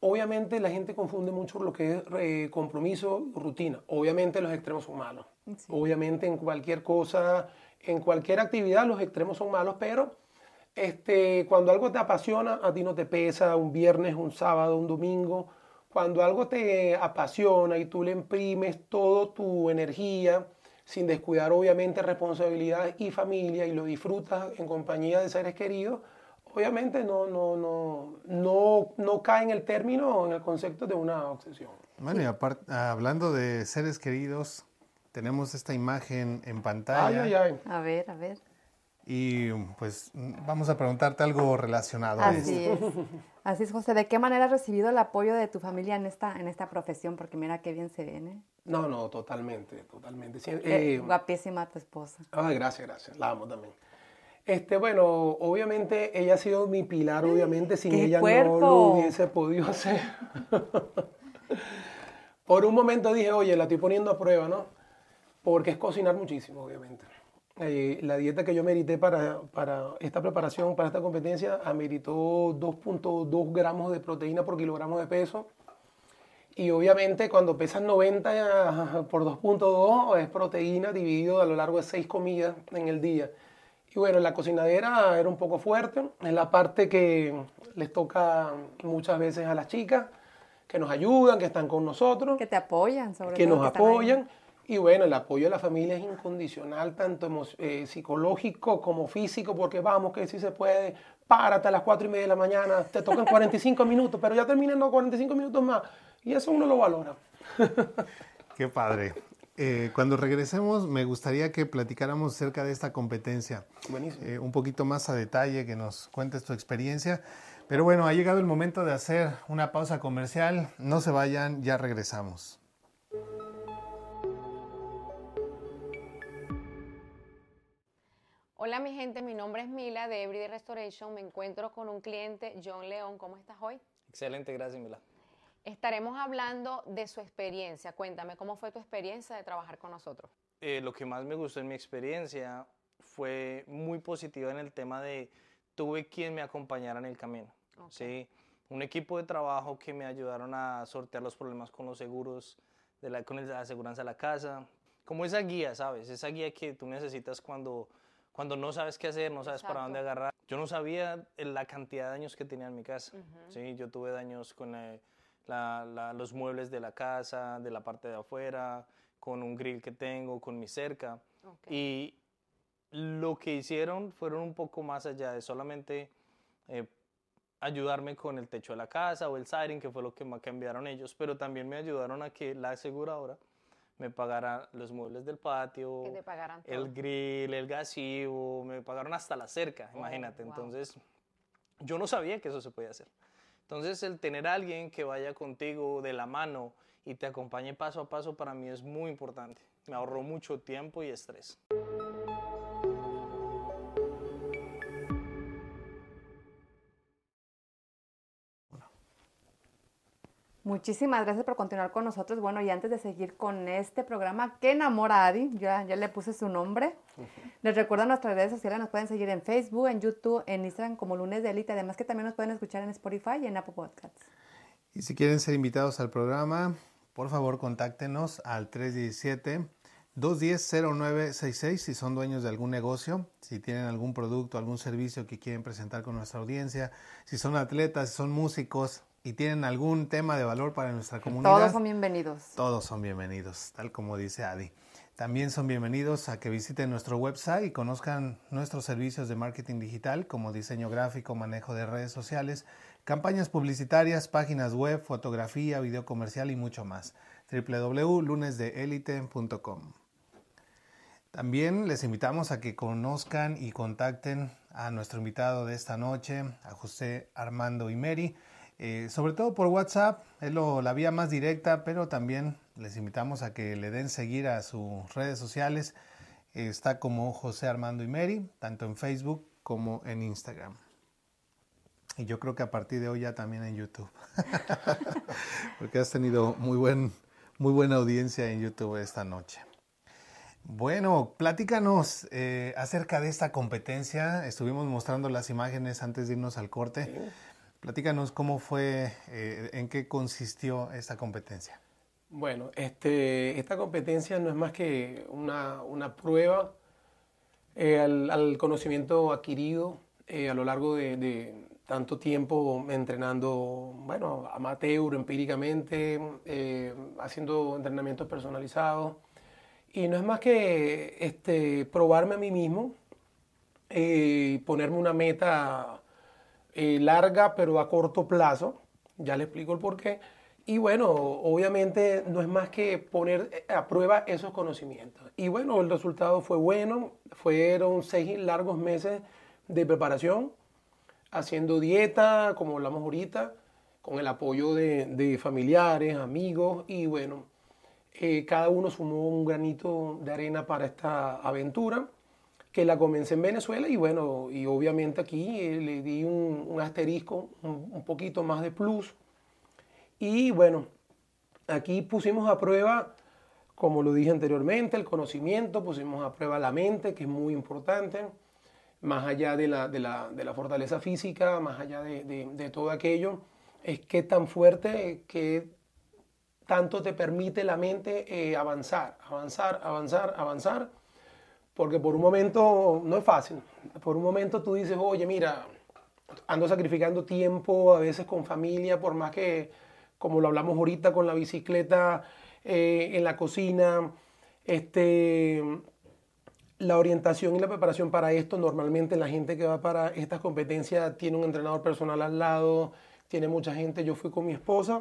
obviamente la gente confunde mucho lo que es eh, compromiso y rutina. Obviamente los extremos son malos. Sí. Obviamente en cualquier cosa, en cualquier actividad los extremos son malos, pero este, cuando algo te apasiona, a ti no te pesa un viernes, un sábado, un domingo. Cuando algo te apasiona y tú le imprimes toda tu energía, sin descuidar obviamente responsabilidades y familia, y lo disfrutas en compañía de seres queridos, obviamente no, no, no, no, no cae en el término, en el concepto de una obsesión. Bueno, y aparte, hablando de seres queridos, tenemos esta imagen en pantalla. Ay, ay, ay. A ver, a ver. Y pues vamos a preguntarte algo relacionado a esto. Es. Así es, José. ¿De qué manera has recibido el apoyo de tu familia en esta, en esta profesión? Porque mira qué bien se ven, ¿eh? No, no, totalmente, totalmente. Sí, Eh, eh, guapísima tu esposa. Ay, gracias, gracias. La amo también. Este, bueno, obviamente ella ha sido mi pilar, obviamente sin ¡Qué ella no lo hubiese podido hacer. Por un momento dije, oye, la estoy poniendo a prueba, ¿no? Porque es cocinar muchísimo, obviamente. Eh, la dieta que yo merité para, para esta preparación, para esta competencia, ameritó 2.2 gramos de proteína por kilogramo de peso. Y obviamente cuando pesas 90 por 2.2 es proteína dividido a lo largo de 6 comidas en el día. Y bueno, la cocinadera era un poco fuerte, es la parte que les toca muchas veces a las chicas, que nos ayudan, que están con nosotros, Que te apoyan, sobre que todo. nos están ahí. apoyan. Y bueno, el apoyo de la familia es incondicional, tanto eh, psicológico como físico, porque vamos, que sí se puede, párate a las 4 y media de la mañana, te tocan 45 minutos, pero ya terminan los 45 minutos más. Y eso uno lo valora. Qué padre. Eh, cuando regresemos, me gustaría que platicáramos acerca de esta competencia. Buenísimo. Eh, un poquito más a detalle, que nos cuentes tu experiencia. Pero bueno, ha llegado el momento de hacer una pausa comercial. No se vayan, ya regresamos. Hola mi gente, mi nombre es Mila de Everyday Restoration. Me encuentro con un cliente, John León. ¿Cómo estás hoy? Excelente, gracias, Mila. Estaremos hablando de su experiencia. Cuéntame, ¿cómo fue tu experiencia de trabajar con nosotros? Eh, lo que más me gustó en mi experiencia fue muy positiva en el tema de tuve quien me acompañara en el camino. ¿sí? Un equipo de trabajo que me ayudaron a sortear los problemas con los seguros, de la, con la aseguranza de la casa. Como esa guía, ¿sabes? Esa guía que tú necesitas cuando, cuando no sabes qué hacer, no sabes para dónde Exacto. agarrar. Yo no sabía la cantidad de daños que tenía en mi casa. ¿sí? Yo tuve daños con eh, la- la- los muebles de la casa, de la parte de afuera, con un grill que tengo, con mi cerca. Ok. Y lo que hicieron fueron un poco más allá de solamente eh, ayudarme con el techo de la casa o el siding, que fue lo que más cambiaron ellos, pero también me ayudaron a que la aseguradora me pagara los muebles del patio, Que te pagaran todo. el grill, el gasivo, me pagaron hasta la cerca, Oh, imagínate. wow. Entonces, yo no sabía que eso se podía hacer. Entonces, el tener a alguien que vaya contigo de la mano y te acompañe paso a paso para mí es muy importante. Me ahorró mucho tiempo y estrés. Muchísimas gracias por continuar con nosotros. Bueno, y antes de seguir con este programa, ¿Qué enamora a Adi? Ya, ya le puse su nombre. Les recuerdo nuestras redes sociales, nos pueden seguir en Facebook, en YouTube, en Instagram como Lunes de Elite. Además que también nos pueden escuchar en Spotify y en Apple Podcasts. Y si quieren ser invitados al programa, por favor contáctenos al 317-210-0966 si son dueños de algún negocio, si tienen algún producto, algún servicio que quieren presentar con nuestra audiencia, si son atletas, si son músicos y tienen algún tema de valor para nuestra comunidad. Todos son bienvenidos. Todos son bienvenidos, tal como dice Adi. También son bienvenidos a que visiten nuestro website y conozcan nuestros servicios de marketing digital como diseño gráfico, manejo de redes sociales, campañas publicitarias, páginas web, fotografía, video comercial y mucho más. www.lunesdeelite.com. También les invitamos a que conozcan y contacten a nuestro invitado de esta noche, a José Armando Imeri, eh, sobre todo por WhatsApp, es lo- la vía más directa, pero también les invitamos a que le den seguir a sus redes sociales. Está como José Armando Imeri, tanto en Facebook como en Instagram. Y yo creo que a partir de hoy ya también en YouTube. Porque has tenido muy, buen, muy buena audiencia en YouTube esta noche. Bueno, platícanos eh, acerca de esta competencia. Estuvimos mostrando las imágenes antes de irnos al corte. Platícanos cómo fue, eh, en qué consistió esta competencia. Bueno, este, esta competencia no es más que una, una prueba eh, al, conocimiento adquirido a lo largo de, de, tanto tiempo entrenando, bueno, amateur, empíricamente, haciendo entrenamientos personalizados y no es más que este, probarme a mí mismo, eh, ponerme una meta eh, larga pero a corto plazo, ya le explico el por qué. Y bueno, obviamente no es más que poner a prueba esos conocimientos. Y bueno, el resultado fue bueno, fueron seis largos meses de preparación, haciendo dieta, como hablamos ahorita, con el apoyo de, de familiares, amigos y bueno, eh, cada uno sumó un granito de arena para esta aventura, que la comencé en Venezuela y bueno, y obviamente aquí eh, le di un, asterisco, un, poquito más de plus. Y bueno, aquí pusimos a prueba, como lo dije anteriormente, el conocimiento, pusimos a prueba la mente, que es muy importante, más allá de la, de la, de la fortaleza física, más allá de, de, todo aquello, es que tan fuerte, que tanto te permite la mente eh, avanzar, avanzar, avanzar, avanzar, porque por un momento no es fácil. Por un momento tú dices, oye, mira, ando sacrificando tiempo, a veces con familia, por más que, como lo hablamos ahorita, con la bicicleta eh, en la cocina, este, la orientación y la preparación para esto, normalmente la gente que va para estas competencias tiene un entrenador personal al lado, tiene mucha gente, yo fui con mi esposa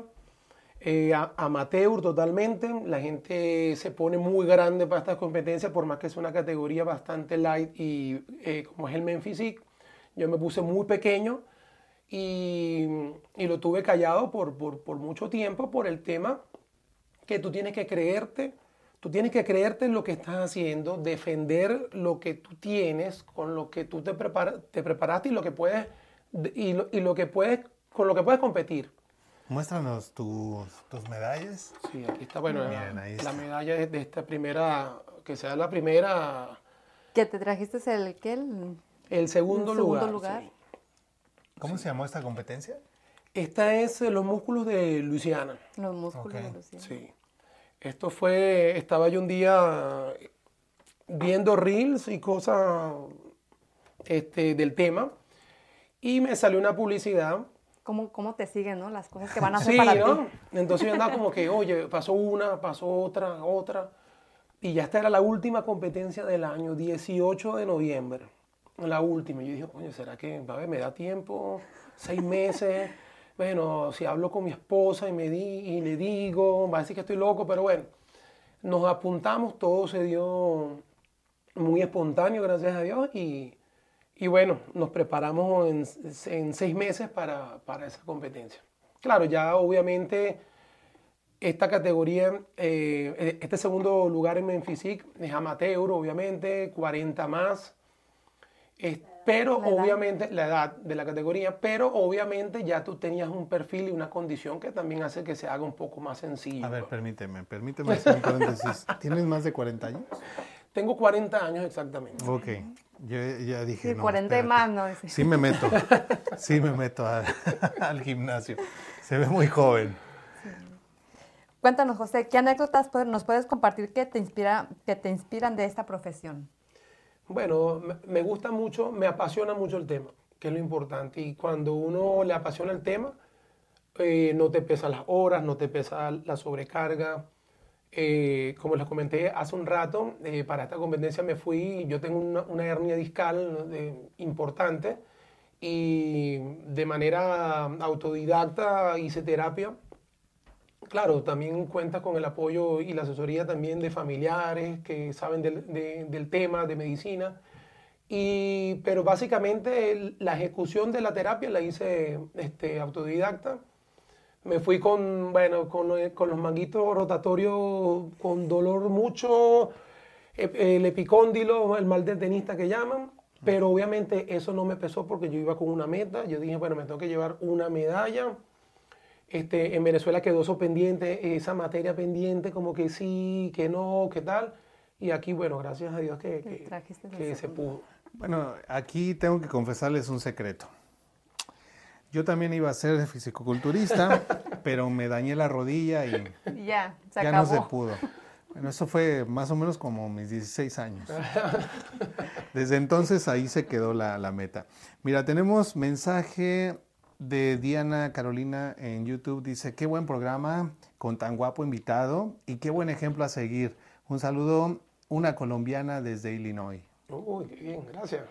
eh, amateur totalmente. La gente se pone muy grande para estas competencias, por más que es una categoría bastante light y eh, como es el Men Physique, yo me puse muy pequeño y, y lo tuve callado por, por, por, mucho tiempo por el tema que tú tienes que creerte, tú tienes que creerte en lo que estás haciendo, defender lo que tú tienes, con lo que tú te, te preparaste y lo que puedes, y lo, y lo que puedes, con lo que puedes competir. Muéstranos tus, tus medallas. Sí, aquí está, bueno, la medalla es de esta primera, que sea la primera... ¿Que te trajiste el qué? El, segundo, lugar. lugar. ¿Cómo se llamó esta competencia? Esta es eh, los músculos de Luisiana. Los músculos de Luisiana. Sí. Esto fue, estaba yo un día viendo reels y cosas este, del tema y me salió una publicidad cómo, cómo te siguen, ¿no? Las cosas que van a hacer para ¿no? ti. Entonces yo andaba como que, oye, pasó una, pasó otra, otra. Y ya esta era la última competencia del año, 18 de noviembre. La última. Y yo dije, oye, ¿será que a ver, me da tiempo? Seis meses. Bueno, si hablo con mi esposa y, me di, y le digo, va a decir que estoy loco, pero bueno. Nos apuntamos, todo se dio muy espontáneo, gracias a Dios, y, y bueno, nos preparamos en, seis meses para, para, esa competencia. Claro, ya obviamente esta categoría, eh, este segundo lugar en Menfisic es amateur, obviamente, 40 más. pero obviamente, la edad de la categoría, pero obviamente ya tú tenías un perfil y una condición que también hace que se haga un poco más sencillo. A ver, permíteme, permíteme hacer un paréntesis. ¿Tienes más de 40 años? Tengo 40 años exactamente. Ok. Yo ya dije. Sí, 40 más, ¿no? Sí me meto. Sí me meto al gimnasio. Se ve muy joven. Cuéntanos, José, ¿qué anécdotas nos puedes compartir que te, inspira, que te inspiran de esta profesión? Bueno, me gusta mucho, me apasiona mucho el tema, que es lo importante. Y cuando uno le apasiona el tema, eh, no te pesa las horas, no te pesa la sobrecarga. Eh, como les comenté hace un rato, eh, para esta competencia me fui, yo tengo una, hernia discal importante y de manera autodidacta hice terapia. Claro, también cuenta con el apoyo y la asesoría también de familiares que saben del, del tema, de medicina. Y, pero básicamente la ejecución de la terapia la hice este, autodidacta me fui con, bueno, con, con, los manguitos rotatorios con dolor mucho, el epicóndilo, el mal del tenista que llaman. Pero obviamente eso no me pesó porque yo iba con una meta. Yo dije, bueno, me tengo que llevar una medalla. Este, en Venezuela quedó eso pendiente, esa materia pendiente, como que sí, que no, que tal. Y aquí, bueno, gracias a Dios que, Que se pudo. Bueno, aquí tengo que confesarles un secreto. Yo también iba a ser fisicoculturista, pero me dañé la rodilla y ya, se ya acabó. no se pudo. Bueno, eso fue más o menos como mis 16 años. Desde entonces ahí se quedó la, la meta. Mira, tenemos mensaje de Diana Carolina en YouTube. Dice, qué buen programa con tan guapo invitado y qué buen ejemplo a seguir. Un saludo, una colombiana desde Illinois. Uy, qué bien, gracias.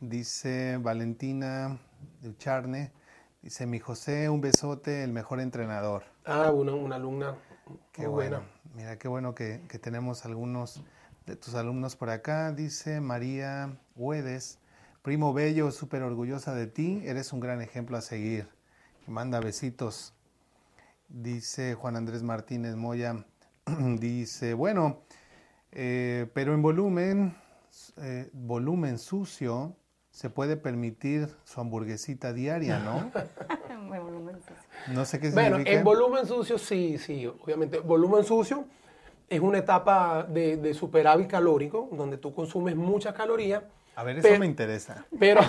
Dice Valentina Ducharne. Dice, mi José, un besote, el mejor entrenador. Ah, una, una alumna Qué muy bueno. buena. Mira, qué bueno que, que tenemos algunos de tus alumnos por acá. Dice María Huedes, primo bello, súper orgullosa de ti. Eres un gran ejemplo a seguir. Manda besitos. Dice Juan Andrés Martínez Moya. dice, bueno, eh, pero en volumen, eh, volumen sucio, se puede permitir su hamburguesita diaria, ¿no? No sé qué Bueno, significa. en volumen sucio sí, sí, obviamente. Volumen sucio es una etapa de, de superávit calórico, donde tú consumes muchas calorías, A ver, eso Pero- me interesa. pero,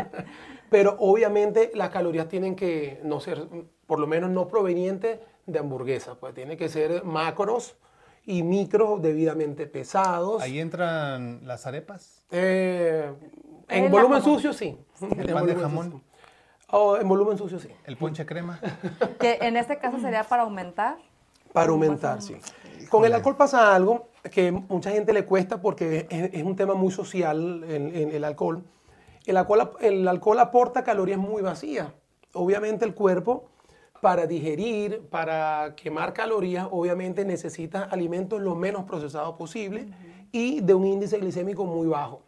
pero obviamente las calorías tienen que no ser, por lo menos no provenientes de hamburguesas, pues tiene que ser macros y micros debidamente pesados. Ahí entran las arepas. Eh, en volumen sucio sí. ¿El pan de jamón? Oh, en volumen sucio sí. El ponche crema. Que en este caso sería para aumentar. Para aumentar, sí. Con el alcohol pasa algo que mucha gente le cuesta porque es, es un tema muy social en, en el alcohol. El alcohol. El alcohol aporta calorías muy vacías. Obviamente el cuerpo, para digerir, para quemar calorías, obviamente necesita alimentos lo menos procesados posible y de un índice glicémico muy bajo.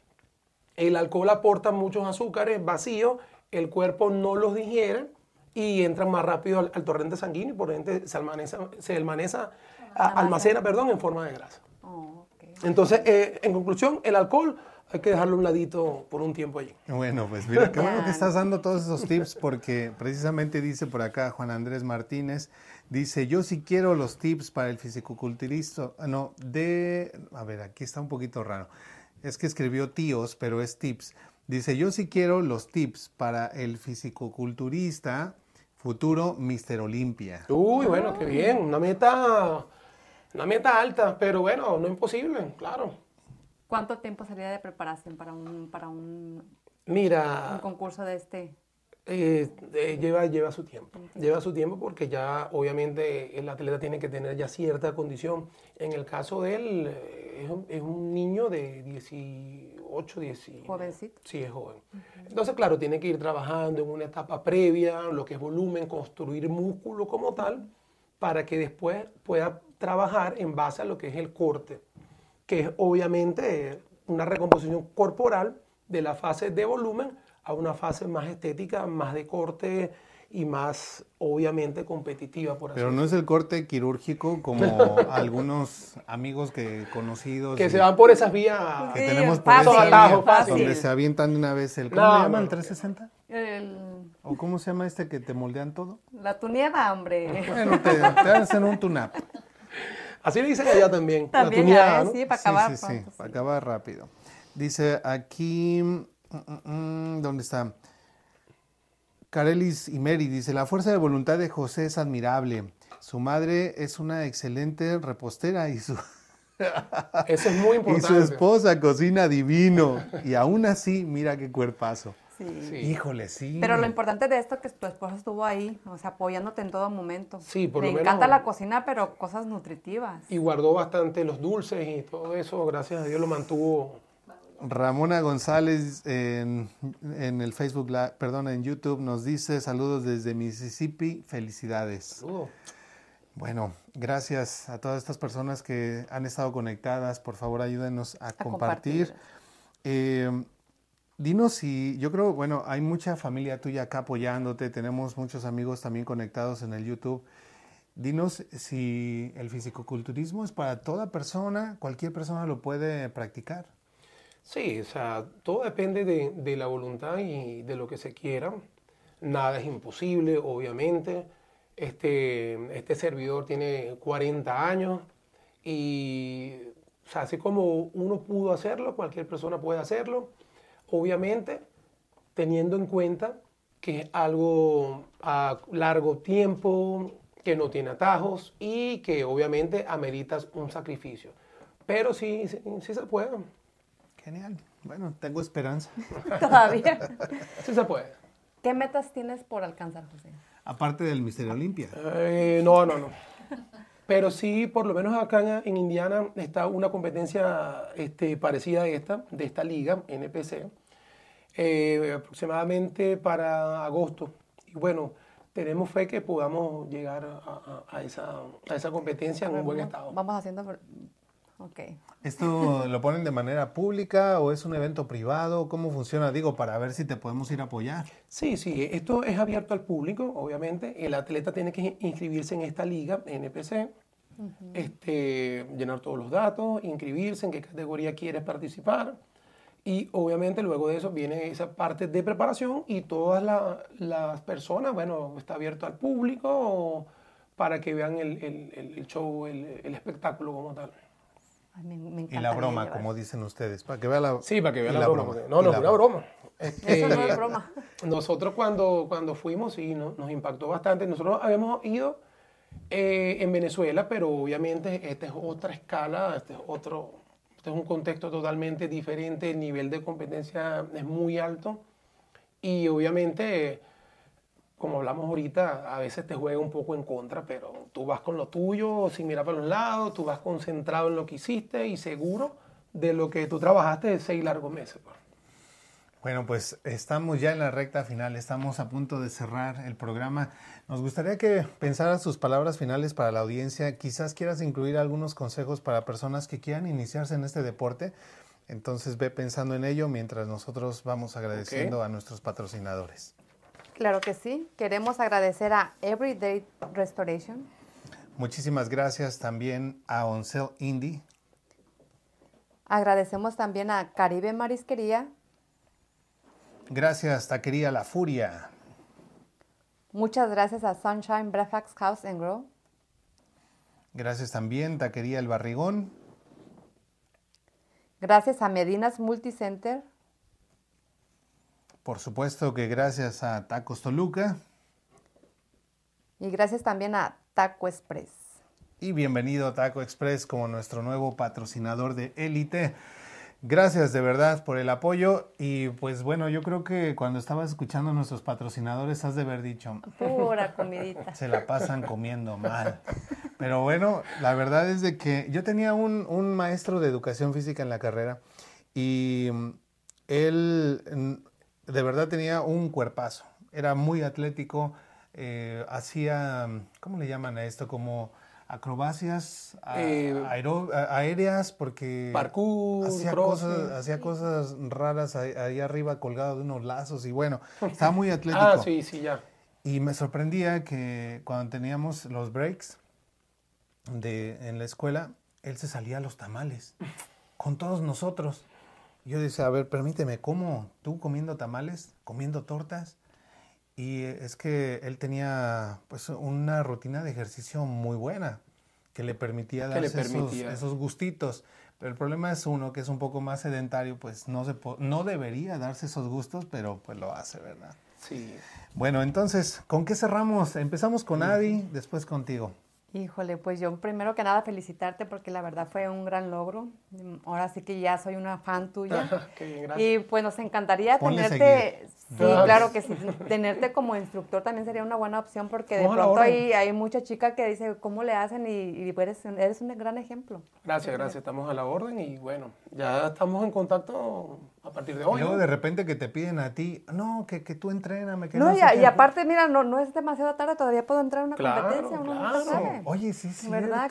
El alcohol aporta muchos azúcares vacíos, el cuerpo no los digiere y entran más rápido al, al torrente sanguíneo y por ende se almacena, se almaneza- a- almacena perdón, en forma de grasa. Oh. Entonces, eh, en conclusión, el alcohol hay que dejarlo a un ladito por un tiempo allí. Bueno, pues mira, qué bueno que estás dando todos esos tips porque precisamente dice por acá Juan Andrés Martínez, dice, yo sí quiero los tips para el fisicoculturista, no, de, a ver, aquí está un poquito raro, es que escribió tíos, pero es tips. Dice, yo sí quiero los tips para el fisicoculturista futuro Mister Olimpia. Uy, bueno, qué bien. Una meta, una meta alta, pero bueno, no imposible, claro. ¿Cuánto tiempo sería de preparación para un, para un, un Mira, concurso de este? Eh, eh, lleva, lleva su tiempo. Lleva su tiempo porque ya obviamente el atleta tiene que tener ya cierta condición. En el caso de él, eh, es un, es un niño de 18, 19. Jovencito. Sí, es joven. Entonces, claro, tiene que ir trabajando en una etapa previa, lo que es volumen, construir músculo como tal, para que después pueda trabajar en base a lo que es el corte, que es obviamente una recomposición corporal de la fase de volumen a una fase más estética, más de corte y más obviamente competitiva, por así Pero no es el corte quirúrgico como algunos amigos que conocidos. Que se van por esas vías. que Sí, tenemos por fácil, esa atajos, vía, fácil. donde se avientan de una vez el ¿cómo No, le llaman? no, ¿El no. 360? El- ¿O cómo se llama este que te moldean todo? la tunieda, hombre. Bueno, te, te hacen un tune-up. Así le dicen allá también. la También tuneada, ya ¿no? sí, para Sí, acabar. sí, sí, pronto, para sí. acabar rápido. Dice aquí, mm, mm, mm, ¿dónde está? Carelis y Mary dice, la fuerza de voluntad de José es admirable. Su madre es una excelente repostera y su, Eso es muy y su importante. esposa cocina divino. Y aún así, mira qué cuerpazo. Sí. Sí. Híjole, sí. Pero lo importante de esto es que tu esposo estuvo ahí, o sea, apoyándote en todo momento. Sí, por Le lo menos- encanta la cocina, pero cosas nutritivas. Y guardó bastante los dulces y todo eso, gracias a Dios lo mantuvo. Ramona González en, en el Facebook, perdón, en YouTube nos dice saludos desde Mississippi, felicidades. Saludos. Bueno, gracias a todas estas personas que han estado conectadas. Por favor, ayúdenos a, A compartir. compartir. Eh, dinos si, yo creo, bueno, hay mucha familia tuya acá apoyándote, tenemos muchos amigos también conectados en el YouTube. Dinos si el fisicoculturismo es para toda persona, cualquier persona lo puede practicar. Sí, o sea, todo depende de, la voluntad y de lo que se quiera. Nada es imposible, obviamente. Este, este servidor tiene 40 años y, o sea, así como uno pudo hacerlo, cualquier persona puede hacerlo. Obviamente, teniendo en cuenta que es algo a largo tiempo, que no tiene atajos y que obviamente ameritas un sacrificio. Pero sí, sí, sí se puede. Genial. Bueno, tengo esperanza. Todavía. Sí se puede. ¿Qué metas tienes por alcanzar, José? Aparte del Misterio Olimpia. Eh, no, no, no. Pero sí, por lo menos acá en, en Indiana está una competencia este, parecida a esta, de esta liga, NPC, eh, aproximadamente para agosto. Y bueno, tenemos fe que podamos llegar a, a- a esa, a esa competencia en un buen estado. Vamos haciendo... Ok. ¿Esto lo ponen de manera pública o es un evento privado? ¿Cómo funciona? Digo, para ver si te podemos ir a apoyar. Sí, sí, esto es abierto al público, obviamente. El atleta tiene que inscribirse en esta liga, NPC, este, llenar todos los datos, inscribirse en qué categoría quieres participar. Y obviamente luego de eso viene esa parte de preparación y todas la- las personas, bueno, está abierto al público para que vean el, el- el- el show, el, el espectáculo como tal. Ay, me, me Y la broma, llevar. como dicen ustedes, para que vea la... Sí, para que y vean la, broma. No, no, es una broma. Este, Eso no es broma. Nosotros cuando, cuando fuimos, sí, no- nos impactó bastante. Nosotros habíamos ido eh, en Venezuela, pero obviamente esta es otra escala, este es otro, este es un contexto totalmente diferente, el nivel de competencia es muy alto y obviamente, como hablamos ahorita, a veces te juega un poco en contra, pero tú vas con lo tuyo, sin mirar para los lados, tú vas concentrado en lo que hiciste y seguro de lo que tú trabajaste de seis largos meses. pues. Bueno, pues estamos ya en la recta final, estamos a punto de cerrar el programa. Nos gustaría que pensaras sus palabras finales para la audiencia. Quizás quieras incluir algunos consejos para personas que quieran iniciarse en este deporte. Entonces ve pensando en ello mientras nosotros vamos agradeciendo a nuestros patrocinadores. Claro que sí. Queremos agradecer a Everyday Restoration, Muchísimas gracias también a Oncel Indie, agradecemos también a Caribe Marisquería, gracias Taquería La Furia, muchas gracias a Sunshine Breakfast House and Grow, gracias también Taquería El Barrigón, gracias a Medinas Multicenter, por supuesto que gracias a Tacos Toluca y gracias también a Taco Express. y bienvenido a Taco Express como nuestro nuevo patrocinador de élite. Gracias de verdad por el apoyo y pues bueno, yo creo que cuando estabas escuchando a nuestros patrocinadores has de haber dicho, Pura comidita. se la pasan comiendo mal. Pero bueno, la verdad es de que yo tenía un, un maestro de educación física en la carrera y él de verdad tenía un cuerpazo. Era muy atlético, eh, hacía, ¿cómo le llaman a esto? Como acrobacias a- Eh, a- aéreas porque Parkour, hacía cosas, hacía cosas raras ahí, ahí arriba colgado de unos lazos y bueno, estaba muy atlético. Ah, sí, sí, ya. Y me sorprendía que cuando teníamos los breaks de, en la escuela, él se salía a los tamales con todos nosotros. Yo decía, a ver, permíteme, ¿cómo? ¿Tú comiendo tamales? ¿Comiendo tortas? Y es que él tenía pues una rutina de ejercicio muy buena que le permitía Que le darse esos- gustitos. Pero el problema es uno que es un poco más sedentario, pues no, se no debería darse esos gustos, pero pues lo hace, ¿verdad? Sí. Bueno, entonces, ¿con qué cerramos? Empezamos con Adi, después contigo. Híjole, pues yo primero que nada felicitarte porque la verdad fue un gran logro. Ahora sí que ya soy una fan tuya. Qué bien, gracias. Y pues nos encantaría Ponle tenerte, sí, Ah. claro que sí, tenerte como instructor también sería una buena opción porque de pronto hay, hay mucha chica que dice cómo le hacen y, y eres, eres un gran ejemplo. Gracias, gracias. Estamos a la orden y bueno, ya estamos en contacto a partir de hoy. Y luego ¿no? de repente que te piden a ti, no, que, que tú entréname, que No, no, y, sé a- qué". y aparte, mira, no, no es demasiado tarde, todavía puedo entrar a una Claro, competencia, uno claro. sabe. Oye, sí, sí.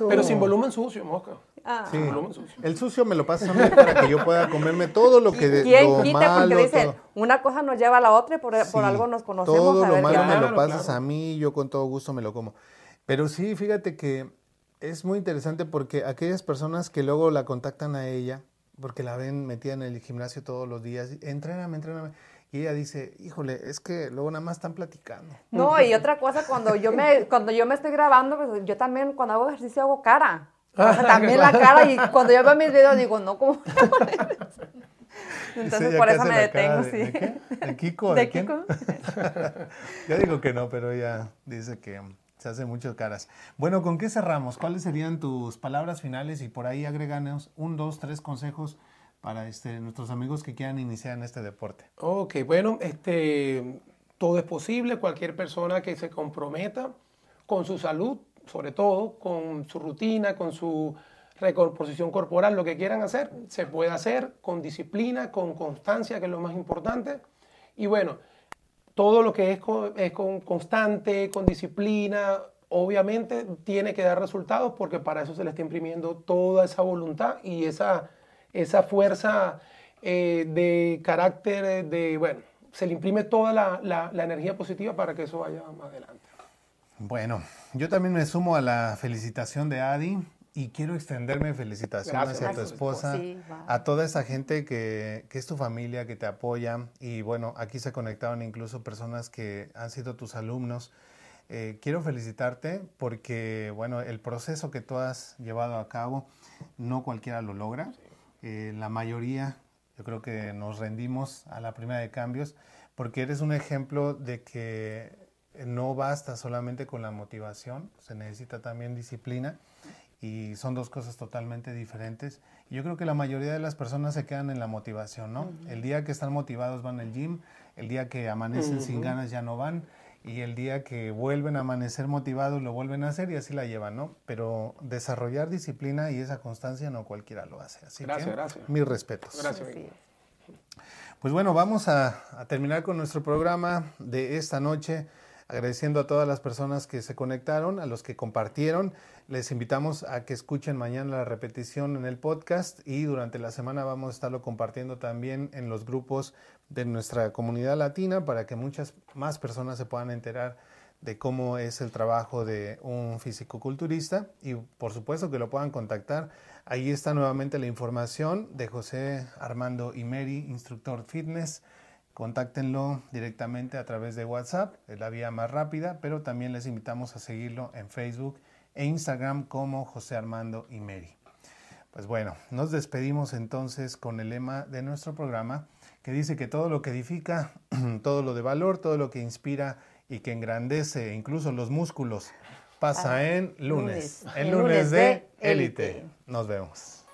Pero sin volumen sucio, mosca. Ah. Sí. Volumen sucio. El sucio me lo pasas a mí para que yo pueda comerme todo lo que ¿Quién lo quita? malo, Porque dicen, todo. una cosa nos lleva a la otra y por, por algo nos conocemos. Todo a lo ver malo me lo pasas claro. a mí, yo con todo gusto me lo como. Pero sí, fíjate que es muy interesante porque aquellas personas que luego la contactan a ella porque la ven metida en el gimnasio todos los días, entréname, entréname. Y ella dice, híjole, es que luego nada más están platicando. No, y otra cosa, cuando yo me, cuando yo me estoy grabando, pues yo también cuando hago ejercicio hago cara. O sea, también la cara, y cuando yo veo mis videos digo, no, ¿cómo? Entonces Dice por eso me detengo, de- sí. ¿De qué? ¿De Kiko? ¿De? Kiko? Yo digo que no, pero ella dice que hace muchas caras. Bueno, ¿con qué cerramos? ¿Cuáles serían tus palabras finales? Y por ahí agreganos un, dos, tres consejos para este, nuestros amigos que quieran iniciar en este deporte. Ok, bueno, este, todo es posible. Cualquier persona que se comprometa con su salud, sobre todo, con su rutina, con su recomposición corporal, lo que quieran hacer, se puede hacer con disciplina, con constancia, que es lo más importante. Y bueno, todo lo que es con, constante, con disciplina, obviamente tiene que dar resultados porque para eso se le está imprimiendo toda esa voluntad y esa, esa fuerza eh, de carácter, de, bueno, se le imprime toda la- la energía positiva para que eso vaya más adelante. Bueno, yo también me sumo a la felicitación de Adi y quiero extenderme felicitaciones Gracias. hacia tu esposa, Sí, a toda esa gente que, que es tu familia, que te apoya y bueno, aquí se conectaron incluso personas que han sido tus alumnos. Eh, quiero felicitarte porque bueno, el proceso que tú has llevado a cabo no cualquiera lo logra. Eh, la mayoría, yo creo que nos rendimos a la primera de cambios porque eres un ejemplo de que no basta solamente con la motivación, se necesita también disciplina y son dos cosas totalmente diferentes. Yo creo que la mayoría de las personas se quedan en la motivación, ¿no? El día que están motivados van al gym, el día que amanecen sin ganas ya no van y el día que vuelven a amanecer motivados lo vuelven a hacer y así la llevan, ¿no? Pero desarrollar disciplina y esa constancia no cualquiera lo hace. Así Gracias, que gracias. mis respetos. Gracias. Pues bueno, vamos a, a terminar con nuestro programa de esta noche, agradeciendo a todas las personas que se conectaron, a los que compartieron. Les invitamos a que escuchen mañana la repetición en el podcast y durante la semana vamos a estarlo compartiendo también en los grupos de nuestra comunidad latina para que muchas más personas se puedan enterar de cómo es el trabajo de un fisicoculturista y por supuesto que lo puedan contactar. Ahí está nuevamente la información de José Armando Imeri, instructor fitness. Contáctenlo directamente a través de WhatsApp, es la vía más rápida, pero también les invitamos a seguirlo en Facebook e Instagram como José Armando Imeri. Pues bueno, nos despedimos entonces con el lema de nuestro programa que dice que todo lo que edifica, todo lo de valor, todo lo que inspira y que engrandece incluso los músculos pasa en lunes, lunes. en En lunes lunes de élite. Nos vemos.